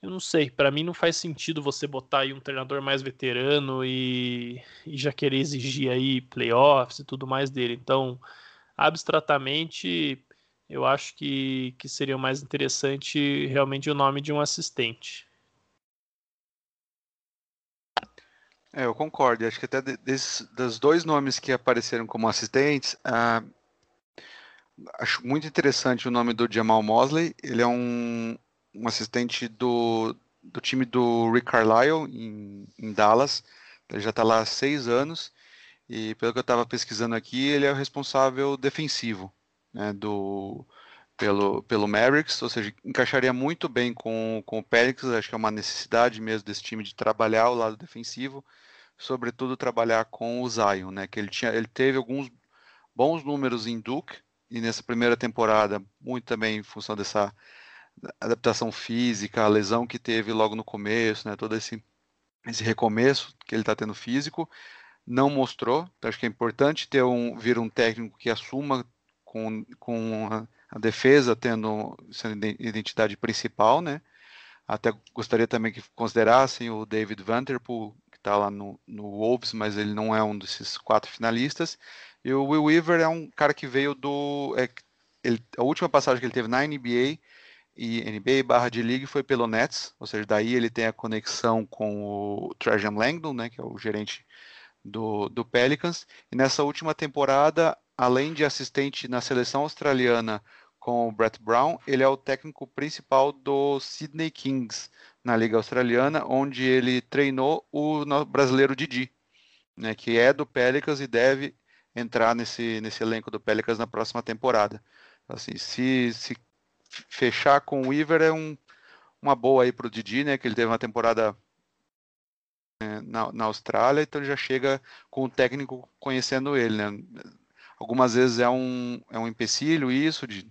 eu não sei, para mim não faz sentido você botar aí um treinador mais veterano e, e já querer exigir aí playoffs e tudo mais dele. Então, abstratamente, eu acho que, que seria mais interessante realmente o nome de um assistente. É, eu concordo. Acho que até desses, dos dois nomes que apareceram como assistentes, ah, acho muito interessante o nome do Jamal Mosley. Ele é um, um assistente do, do time do Rick Carlisle em, em Dallas. Ele já está lá há seis anos. E pelo que eu estava pesquisando aqui, ele é o responsável defensivo né, do, pelo, pelo Mavericks, ou seja, encaixaria muito bem com, com o Pelicans, acho que é uma necessidade mesmo desse time de trabalhar o lado defensivo, sobretudo trabalhar com o Zion, né, que ele, tinha, ele teve alguns bons números em Duke, e nessa primeira temporada, muito também em função dessa adaptação física, a lesão que teve logo no começo, né, todo esse, esse recomeço que ele está tendo físico, não mostrou. Então, acho que é importante ter um, vir um técnico que assuma com, com a, defesa tendo sendo identidade principal, né? Até gostaria também que considerassem o David Vanderpool, que está lá no, no Wolves, mas ele não é um desses quatro finalistas. E o Will Weaver é um cara que veio do. É, ele, a última passagem que ele teve na NBA e NBA barra de League foi pelo Nets, ou seja, daí ele tem a conexão com o Trajan Langdon, né, que é o gerente do, do Pelicans. E nessa última temporada, além de assistente na seleção australiana com o Brett Brown, ele é o técnico principal do Sydney Kings na Liga Australiana, onde ele treinou o brasileiro Didi, né, que é do Pelicans e deve entrar nesse, nesse elenco do Pelicans na próxima temporada. Assim, se, se fechar com o Weaver é um, uma boa aí para o Didi, né? Que ele teve uma temporada é, na, na, Austrália, então ele já chega com o técnico conhecendo ele, né? Algumas vezes é um, é um empecilho isso, de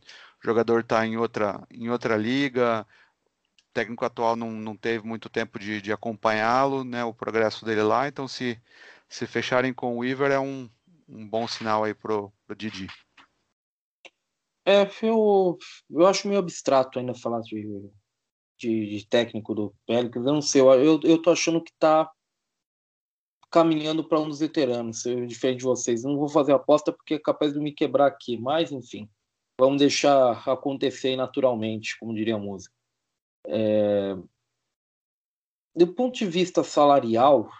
o jogador estar tá em, outra, em outra liga, o técnico atual não, não teve muito tempo de, de acompanhá-lo, né? O progresso dele lá, então se, se fecharem com o Weaver é um, um bom sinal aí pro, pro Didi. É, eu, eu acho meio abstrato ainda falar de, de, de técnico do Pelicans. Eu não sei, eu, eu tô achando que tá caminhando para um dos veteranos, diferente de vocês. Não vou fazer aposta porque é capaz de me quebrar aqui, mas enfim, vamos deixar acontecer naturalmente, como diria a música. É... Do ponto de vista salarial,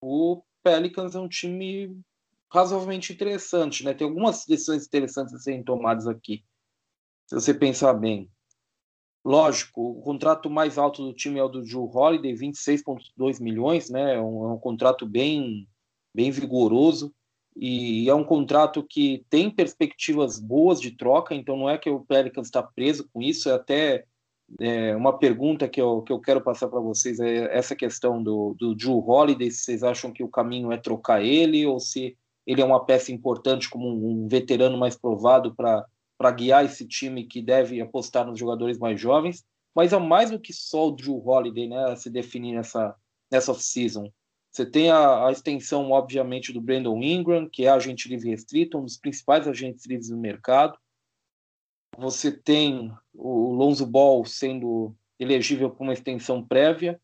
o Pelicans é um time razoavelmente interessante, né? Tem algumas decisões interessantes a serem tomadas aqui, se você pensar bem. Lógico, o contrato mais alto do time é o do Joe Holiday, 26,2 milhões, né? É um, é um, contrato bem, bem vigoroso e é um contrato que tem perspectivas boas de troca, então não é que o Pelicans está preso com isso, é até é, uma pergunta que eu, que eu quero passar para vocês é essa questão do, do Joe Holiday, se vocês acham que o caminho é trocar ele ou se ele é uma peça importante como um, um veterano mais provado para guiar esse time que deve apostar nos jogadores mais jovens, mas é mais do que só o Drew Holiday né, a se definir nessa, nessa off-season. Você tem a, a, extensão, obviamente, do Brandon Ingram, que é agente livre restrito, um dos principais agentes livres do mercado. Você tem o Lonzo Ball sendo elegível para uma extensão prévia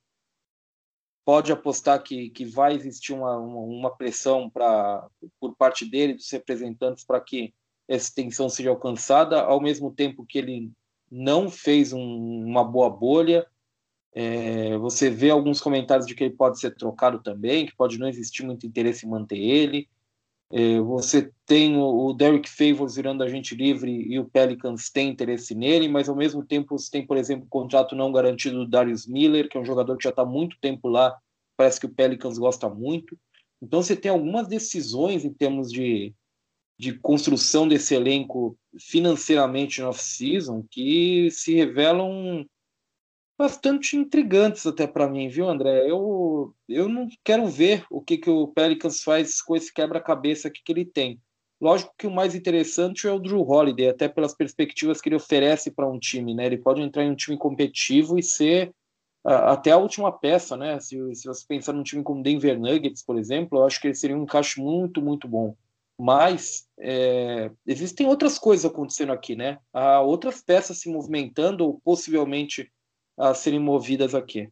pode apostar que, que vai existir uma, uma, uma pressão pra, por parte dele, dos representantes, para que essa extensão seja alcançada, ao mesmo tempo que ele não fez um, uma boa bolha. É, você vê alguns comentários de que ele pode ser trocado também, que pode não existir muito interesse em manter ele. É, você tem o, o Derek Favors virando agente livre e o Pelicans tem interesse nele, mas ao mesmo tempo você tem, por exemplo, o contrato não garantido do Darius Miller, que é um jogador que já está muito tempo lá, parece que o Pelicans gosta muito. Então você tem algumas decisões em termos de, de construção desse elenco financeiramente no off-season que se revelam bastante intrigantes até para mim, viu, André? Eu, eu não quero ver o que, que o Pelicans faz com esse quebra-cabeça que, ele tem. Lógico que o mais interessante é o Drew Holiday, até pelas perspectivas que ele oferece para um time, né? Ele pode entrar em um time competitivo e ser até a última peça, né? Se, se você pensar num time como Denver Nuggets, por exemplo, eu acho que ele seria um encaixe muito, muito bom. Mas é, existem outras coisas acontecendo aqui, né? Há outras peças se movimentando ou possivelmente a serem movidas aqui.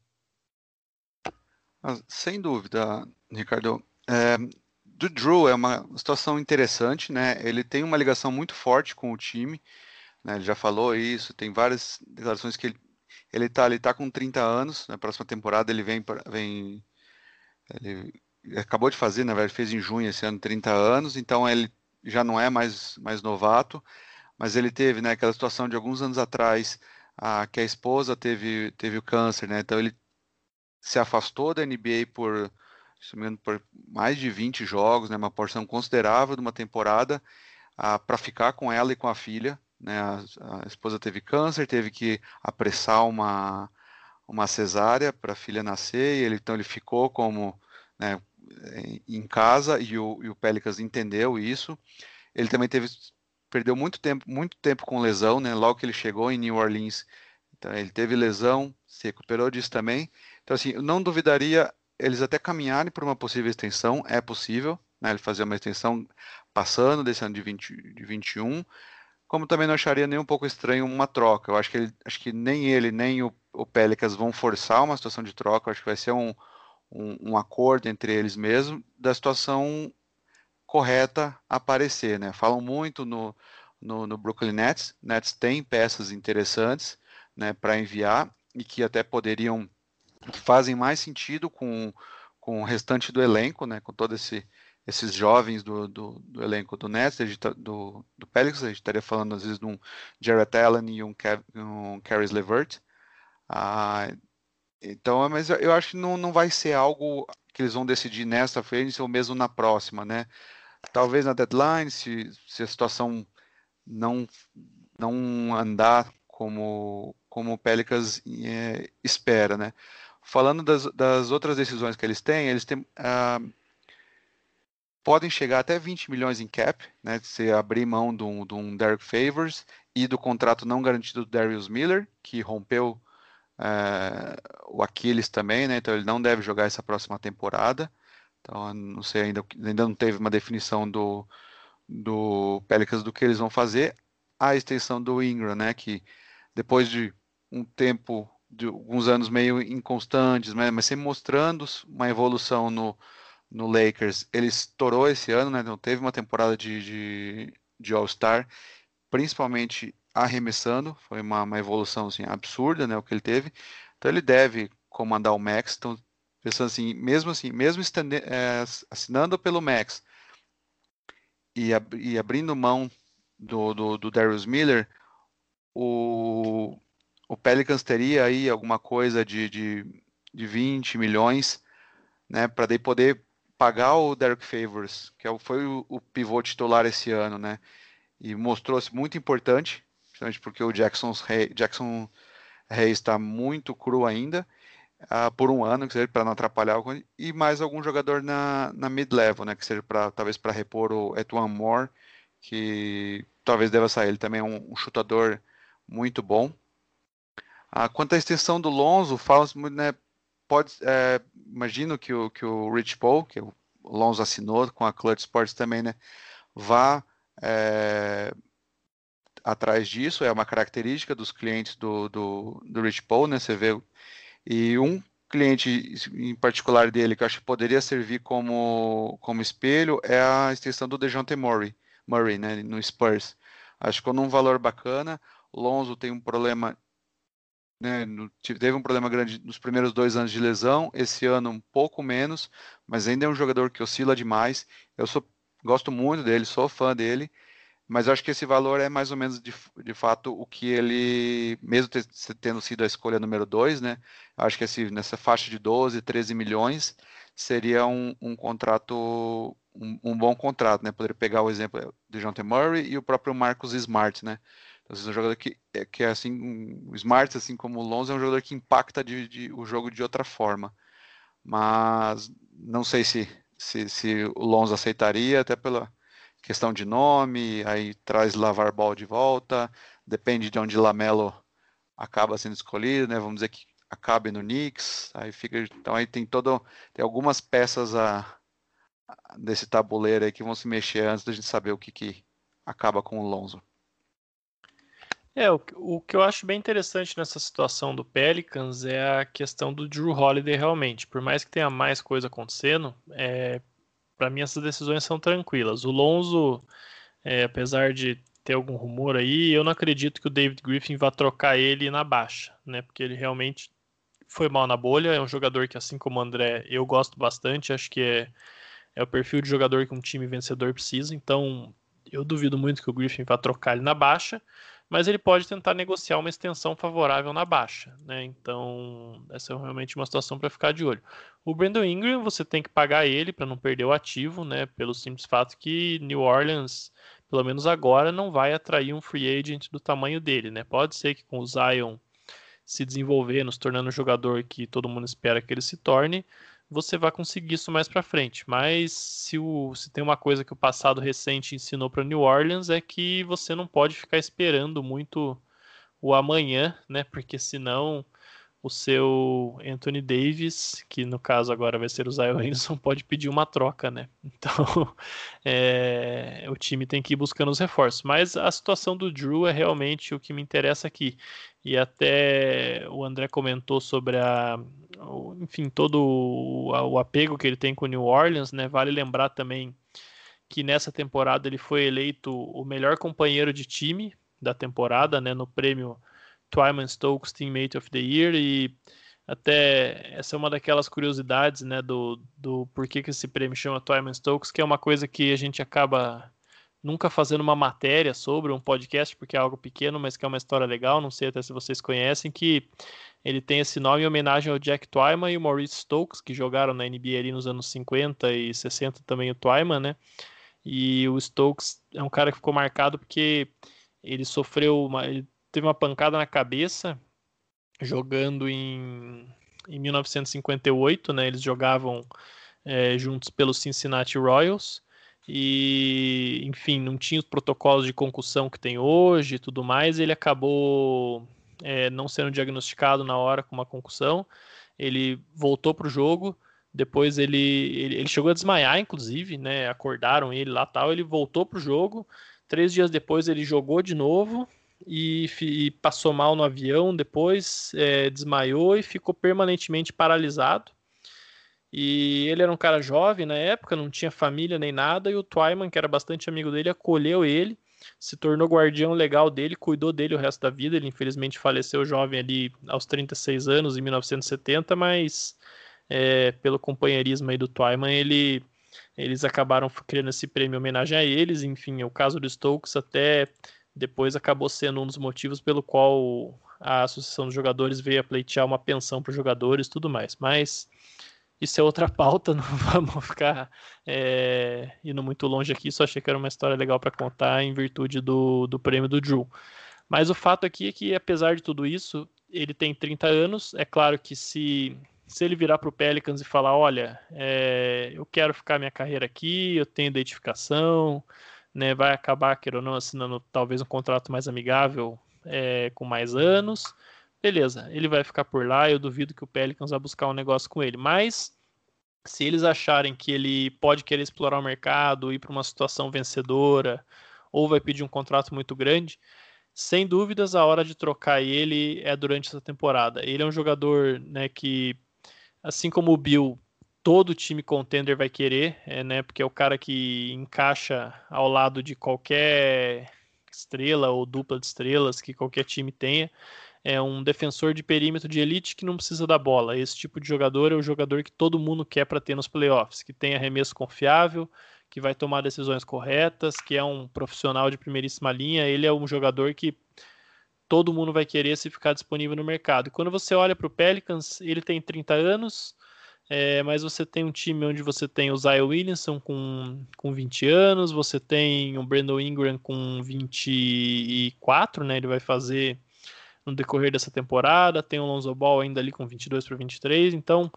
Ah, sem dúvida, Ricardo. É, do Drew é uma situação interessante, né? Ele tem uma ligação muito forte com o time, né? Ele já falou isso, tem várias declarações que ele ele tá, ele tá com 30 anos, na próxima temporada ele vem vem ele acabou de fazer, na verdade, fez em junho esse ano 30 anos, então ele já não é mais mais novato, mas ele teve, né, aquela situação de alguns anos atrás, a, que a esposa teve teve o câncer, né? Então ele se afastou da NBA por, por mais de 20 jogos, né, uma porção considerável de uma temporada, para ficar com ela e com a filha. Né, a, a, esposa teve câncer, teve que apressar uma, uma cesárea para a filha nascer, e ele, então ele ficou como né, em casa e o, e o Pelicans entendeu isso. Ele também teve perdeu muito tempo, muito tempo com lesão, né? Logo que ele chegou em New Orleans, então ele teve lesão, se recuperou disso também. Então, assim, eu não duvidaria eles até caminharem por uma possível extensão, é possível, né, ele fazer uma extensão passando desse ano de, 20, de 21, como também não acharia nem um pouco estranho uma troca. Eu acho que, ele, acho que nem ele, nem o, o vão forçar uma situação de troca, eu acho que vai ser um, um, um acordo entre eles mesmo da situação correta aparecer, né? Falam muito no, no, no Brooklyn Nets, Nets tem peças interessantes, né, para enviar e que até poderiam que fazem mais sentido com, com o restante do elenco, né, com todos esse, esses jovens do, do, do, elenco do Nets, tá, do, do Pelicans, a gente estaria falando às vezes de um Jarrett Allen e um, Kev, um Caris LeVert. Ah, então, mas eu acho que não, não vai ser algo que eles vão decidir nesta frente ou mesmo na próxima, né? Talvez na deadline, se, se a situação não, não andar como, como o Pelicans é, espera, né? Falando das, das, outras decisões que eles têm, eles têm, uh, podem chegar até 20 milhões em cap, né, se abrir mão de um, de um Derek Favors e do contrato não garantido do Darius Miller, que rompeu o Aquiles também, né, então ele não deve jogar essa próxima temporada. Então, não sei ainda, ainda não teve uma definição do, do Pelicans do que eles vão fazer. A extensão do Ingram, né, que depois de um tempo de alguns anos meio inconstantes, né, mas sempre mostrando uma evolução no, no Lakers. Ele estourou esse ano, né, não teve uma temporada de, de, de All-Star, principalmente arremessando, foi uma, uma evolução assim, absurda né, o que ele teve. Então ele deve comandar o Max. Então, pensando assim, mesmo assim, mesmo estande, é, assinando pelo Max e, ab, e abrindo mão do, do, do Darius Miller, o, o Pelicans teria aí alguma coisa de, de, de 20 milhões, né, para poder pagar o Derek Favors, que é foi o, o pivô titular esse ano, né, e mostrou-se muito importante, principalmente porque o Jackson Rey, Jackson Reis está muito cru ainda, uh, por um ano, que seja para não atrapalhar, e mais algum jogador na, na mid-level, né, que seja para talvez para repor o Etwan Moore, que talvez deva sair, ele também é um, um chutador muito bom, ah, quanto à extensão do Lonzo, muito, né? Pode, é, imagino que o, que o Rich Paul, que o Lonzo assinou com a Clutch Sports também, né? Vá é, atrás disso, é uma característica dos clientes do, do, do Rich Paul, né? Você vê. E um cliente em particular dele que eu acho que poderia servir como, como espelho é a extensão do DeJounte Murray, Murray né, no Spurs. Acho que com um valor bacana. Lonzo tem um problema né, no, teve um problema grande nos primeiros dois anos de lesão, esse ano um pouco menos, mas ainda é um jogador que oscila demais. Eu sou, gosto muito dele, sou fã dele, mas eu acho que esse valor é mais ou menos de, de fato o que ele, mesmo tendo sido a escolha número dois, né? Acho que esse, nessa faixa de 12, 13 milhões seria um, um contrato, um, um, bom contrato, né? Poderia pegar o exemplo de John T. Murray e o próprio Marcus Smart, né? Então, é um jogador que, é, que é assim, um, Smart, assim como o Lonzo, é um jogador que impacta de, de, o jogo de outra forma. Mas não sei se, se, se o Lonzo aceitaria, até pela questão de nome, aí traz Lavar Ball de volta, depende de onde Lamelo acaba sendo escolhido, né? Vamos dizer que acabe no Knicks, aí fica, então aí tem todo, tem algumas peças a, desse tabuleiro aí que vão se mexer antes da gente saber o que, que acaba com o Lonzo. É, o, o que eu acho bem interessante nessa situação do Pelicans é a questão do Drew Holiday realmente. Por mais que tenha mais coisa acontecendo, é, para mim essas decisões são tranquilas. O Lonzo, é, apesar de ter algum rumor aí, eu não acredito que o David Griffin vá trocar ele na baixa, né? Porque ele realmente foi mal na bolha, é um jogador que, assim como o André, eu gosto bastante, acho que é, é o perfil de jogador que um time vencedor precisa, então eu duvido muito que o Griffin vá trocar ele na baixa mas ele pode tentar negociar uma extensão favorável na baixa, né? Então, essa é realmente uma situação para ficar de olho. O Brandon Ingram, você tem que pagar ele para não perder o ativo, né? Pelo simples fato que New Orleans, pelo menos agora, não vai atrair um free agent do tamanho dele, né? Pode ser que com o Zion se desenvolvendo, se tornando o jogador que todo mundo espera que ele se torne, você vai conseguir isso mais para frente. Mas se, o, se tem uma coisa que o passado recente ensinou para New Orleans é que você não pode ficar esperando muito o amanhã, né? Porque senão o seu Anthony Davis, que no caso agora vai ser o Zion Wilson, <laughs> pode pedir uma troca, né? <laughs> Então é, o time tem que ir buscando os reforços. Mas a situação do Drew é realmente o que me interessa aqui. E até o André comentou sobre a, enfim, todo o, o apego que ele tem com New Orleans, né? Vale lembrar também que nessa temporada ele foi eleito o melhor companheiro de time da temporada, né? No prêmio Twyman Stokes Teammate of the Year e até essa é uma daquelas curiosidades, né, do, do porquê que esse prêmio chama Twyman Stokes, que é uma coisa que a gente acaba nunca fazendo uma matéria sobre um podcast, porque é algo pequeno, mas que é uma história legal, não sei até se vocês conhecem, que ele tem esse nome em homenagem ao Jack Twyman e o Maurice Stokes, que jogaram na NBA ali nos anos 50 e 60 também o Twyman, né? E o Stokes é um cara que ficou marcado porque ele sofreu uma, ele teve uma pancada na cabeça jogando em, em 1958, né? Eles jogavam é, juntos pelo Cincinnati Royals e, enfim, não tinha os protocolos de concussão que tem hoje e tudo mais. Ele acabou é, não sendo diagnosticado na hora com uma concussão. Ele voltou para o jogo. Depois ele, ele, ele, chegou a desmaiar, inclusive, né? Acordaram ele lá tal. Ele voltou para o jogo. Três dias depois ele jogou de novo e, e passou mal no avião, depois é, desmaiou e ficou permanentemente paralisado. E ele era um cara jovem na época, não tinha família nem nada, e o Twyman, que era bastante amigo dele, acolheu ele, se tornou guardião legal dele, cuidou dele o resto da vida. Ele infelizmente faleceu jovem ali aos 36 anos, em 1970, mas é, pelo companheirismo aí do Twyman, ele, eles acabaram criando esse prêmio em homenagem a eles. Enfim, o caso do Stokes até depois acabou sendo um dos motivos pelo qual a Associação dos Jogadores veio a pleitear uma pensão para os jogadores tudo mais. Mas isso é outra <laughs> pauta, não vamos ficar é, indo muito longe aqui, só achei que era uma história legal para contar em virtude do, do prêmio do Drew. Mas o fato aqui é que, apesar de tudo isso, ele tem 30 anos. É claro que se, se ele virar para o Pelicans e falar: olha, é, eu quero ficar minha carreira aqui, eu tenho identificação, né, vai acabar, queira ou não, assinando talvez um contrato mais amigável é, com mais anos. Beleza, ele vai ficar por lá. Eu duvido que o Pelicans vá buscar um negócio com ele. Mas se eles acharem que ele pode querer explorar o mercado, ir para uma situação vencedora, ou vai pedir um contrato muito grande, sem dúvidas a hora de trocar ele é durante essa temporada. Ele é um jogador né, que, assim como o Bill, todo time contender vai querer, é, né? Porque é o cara que encaixa ao lado de qualquer estrela ou dupla de estrelas que qualquer time tenha. É um defensor de perímetro de elite que não precisa da bola. Esse tipo de jogador é o jogador que todo mundo quer para ter nos playoffs, que tem arremesso confiável, que vai tomar decisões corretas, que é um profissional de primeiríssima linha. Ele é um jogador que todo mundo vai querer se ficar disponível no mercado. E quando você olha para o Pelicans, ele tem 30 anos, é, mas você tem um time onde você tem o Zion Williamson com, com 20 anos, você tem o Brandon Ingram com 24, né? Ele vai fazer no decorrer dessa temporada, tem o Lonzo Ball ainda ali com 22 para 23, então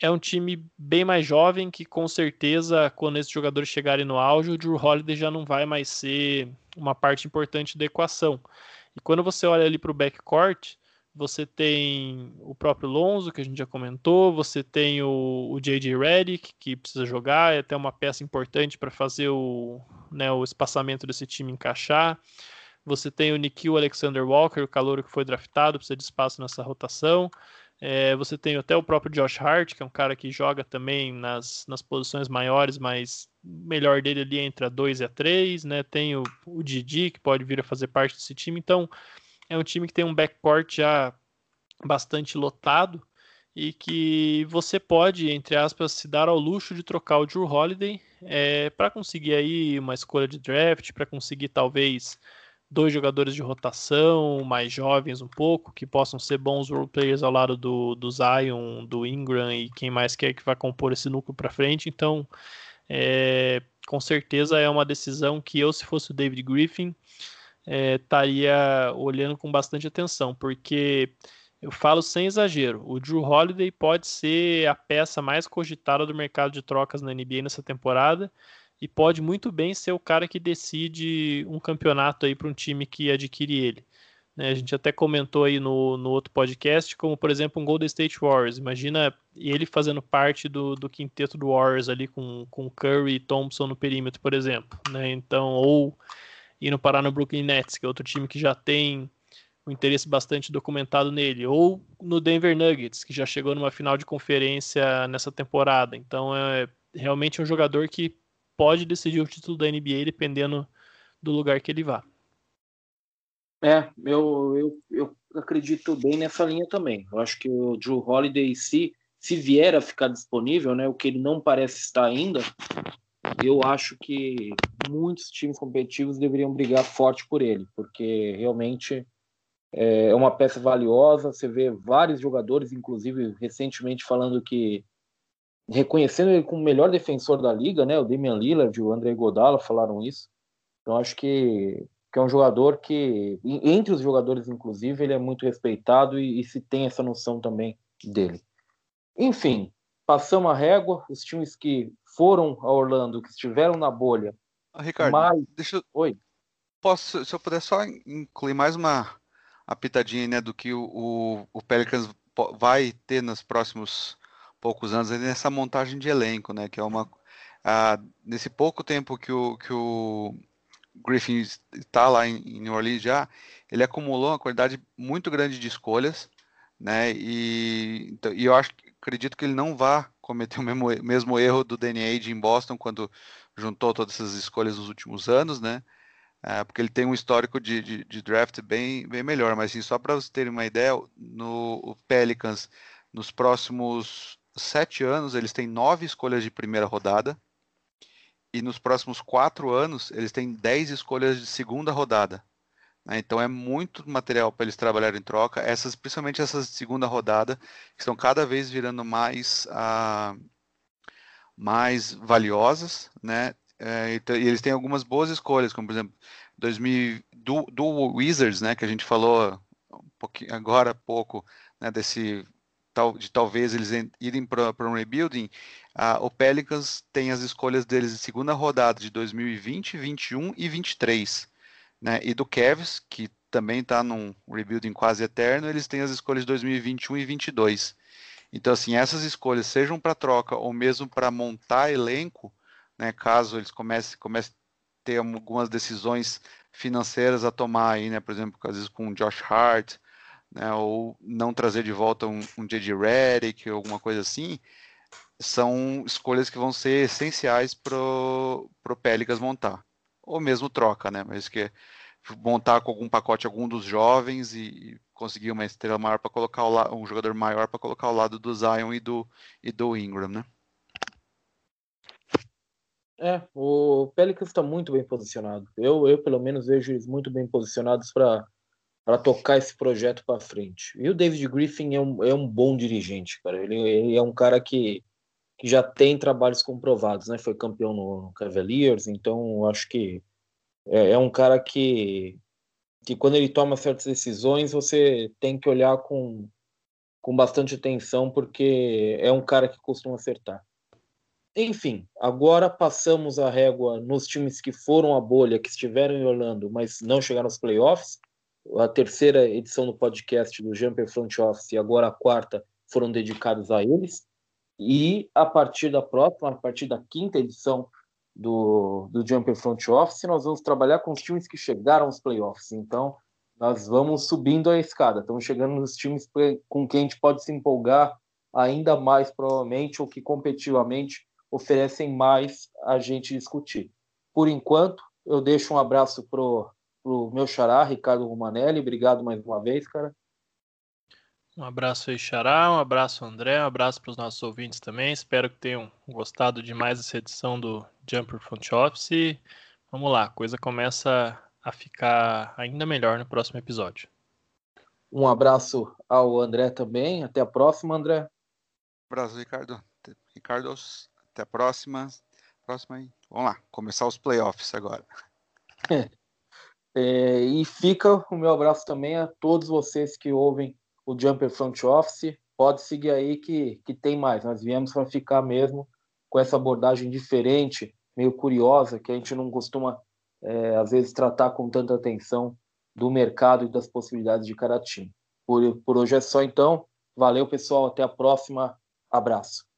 é um time bem mais jovem que com certeza quando esses jogadores chegarem no auge, o Drew Holiday já não vai mais ser uma parte importante da equação. E quando você olha ali para o backcourt, você tem o próprio Lonzo, que a gente já comentou, você tem o, o J.J. Redick, que precisa jogar, é até uma peça importante para fazer o, né, o espaçamento desse time encaixar. Você tem o Nikhil Alexander Walker, o calor que foi draftado, precisa de espaço nessa rotação. É, você tem até o próprio Josh Hart, que é um cara que joga também nas, nas posições maiores, mas o melhor dele ali é entre a 2 e a 3. Né? Tem o, o Didi, que pode vir a fazer parte desse time. Então, é um time que tem um backcourt já bastante lotado e que você pode, entre aspas, se dar ao luxo de trocar o Drew Holiday é, para conseguir aí uma escolha de draft, para conseguir talvez dois jogadores de rotação mais jovens um pouco, que possam ser bons role players ao lado do, do Zion, do Ingram e quem mais quer que vai compor esse núcleo para frente. Então, é, com certeza é uma decisão que eu, se fosse o David Griffin, é, estaria olhando com bastante atenção, porque eu falo sem exagero, o Drew Holiday pode ser a peça mais cogitada do mercado de trocas na NBA nessa temporada e pode muito bem ser o cara que decide um campeonato aí para um time que adquire ele. Né, a gente até comentou aí no, no outro podcast, como por exemplo um Golden State Warriors. Imagina ele fazendo parte do, do quinteto do Warriors ali com, com Curry e Thompson no perímetro, por exemplo. Né? Então, ou indo parar no Brooklyn Nets, que é outro time que já tem um interesse bastante documentado nele, ou no Denver Nuggets, que já chegou numa final de conferência nessa temporada. Então é realmente um jogador que pode decidir o título da NBA dependendo do lugar que ele vá. É, eu, eu, eu acredito bem nessa linha também. Eu acho que o Drew Holiday, se, se vier a ficar disponível, né, o que ele não parece estar ainda, eu acho que muitos times competitivos deveriam brigar forte por ele, porque realmente é uma peça valiosa. Você vê vários jogadores, inclusive recentemente, falando que reconhecendo ele como o melhor defensor da liga, né? O Damian Lillard o André Godala falaram isso. Então acho que, que é um jogador que, entre os jogadores, inclusive, ele é muito respeitado e, e se tem essa noção também dele. Enfim, passamos a régua. Os times que foram a Orlando, que estiveram na bolha. Ricardo, mas... deixa eu... Oi. Posso, se eu puder só incluir mais uma, uma pitadinha né, do que o, o, o Pelicans vai ter nos próximos poucos anos nessa montagem de elenco, né? Que é uma ah, nesse pouco tempo que o, que o Griffin está lá em, em New Orleans já, ele acumulou uma quantidade muito grande de escolhas, né? E, então, e eu acho, acredito que ele não vá cometeu o mesmo, mesmo erro do Danny Age em Boston quando juntou todas essas escolhas nos últimos anos, né? É, porque ele tem um histórico de, de, de, draft bem, bem melhor. Mas assim, só para vocês terem uma ideia, no Pelicans, nos próximos sete anos, eles têm nove escolhas de primeira rodada. E nos próximos quatro anos, eles têm dez escolhas de segunda rodada. Né? Então é muito material para eles trabalharem em troca. Essas, principalmente essas de segunda rodada, que estão cada vez virando mais, ah, mais valiosas, né? É, e eles têm algumas boas escolhas, como por exemplo 2000, do, do Wizards, né? Que a gente falou um agora há pouco, né? Desse tal, de talvez eles irem para um rebuilding. O Pelicans tem as escolhas deles de segunda rodada de 2020, 21 e 23 né? E do Cavs, que também está num rebuilding quase eterno, eles têm as escolhas de 2021 e 2022. Então, assim, essas escolhas, sejam para troca ou mesmo para montar elenco, né, caso eles comecem, comecem a ter algumas decisões financeiras a tomar aí, né, por exemplo, às vezes com o Josh Hart, né, ou não trazer de volta um, um J.J. Redick, alguma coisa assim, são escolhas que vão ser essenciais para o Pelicans montar ou mesmo troca, né? Mas que é montar com algum pacote algum dos jovens e, conseguir uma estrela maior para colocar o um jogador maior para colocar ao lado do Zion e do e do Ingram, né? É, o Pelicans está muito bem posicionado. Eu, eu pelo menos vejo eles muito bem posicionados para para tocar esse projeto para frente. E o David Griffin é um, é um bom dirigente, cara. Ele, ele é um cara que que já tem trabalhos comprovados, né? Foi campeão no, Cavaliers, então acho que é, é, um cara que, que quando ele toma certas decisões você tem que olhar com, com bastante atenção porque é um cara que costuma acertar. Enfim, agora passamos a régua nos times que foram à bolha, que estiveram em Orlando, mas não chegaram aos playoffs. A terceira edição do podcast do Jumper Front Office e agora a quarta foram dedicados a eles. E a partir da próxima, a partir da quinta edição do, do Jumper Front Office, nós vamos trabalhar com os times que chegaram aos playoffs. Então, nós vamos subindo a escada, estamos chegando nos times com quem a gente pode se empolgar ainda mais, provavelmente, ou que competitivamente oferecem mais a gente discutir. Por enquanto, eu deixo um abraço pro, pro meu xará, Ricardo Romanelli. Obrigado mais uma vez, cara. Um abraço aí, Xará, um abraço, André, um abraço para os nossos ouvintes também. Espero que tenham gostado de mais essa edição do Jumper Front Office. Vamos lá, a coisa começa a ficar ainda melhor no próximo episódio. Um abraço ao André também. Até a próxima, André. Um abraço, Ricardo. Ricardo, até a próxima. Próxima aí. Vamos lá, começar os playoffs agora. <laughs> É, e fica o meu abraço também a todos vocês que ouvem o Jumper Front Office. Pode seguir aí que, que tem mais. Nós viemos para ficar mesmo com essa abordagem diferente, meio curiosa, que a gente não costuma, é, às vezes, tratar com tanta atenção do mercado e das possibilidades de cada time. Por, por hoje é só, então. Valeu, pessoal. Até a próxima. Abraço.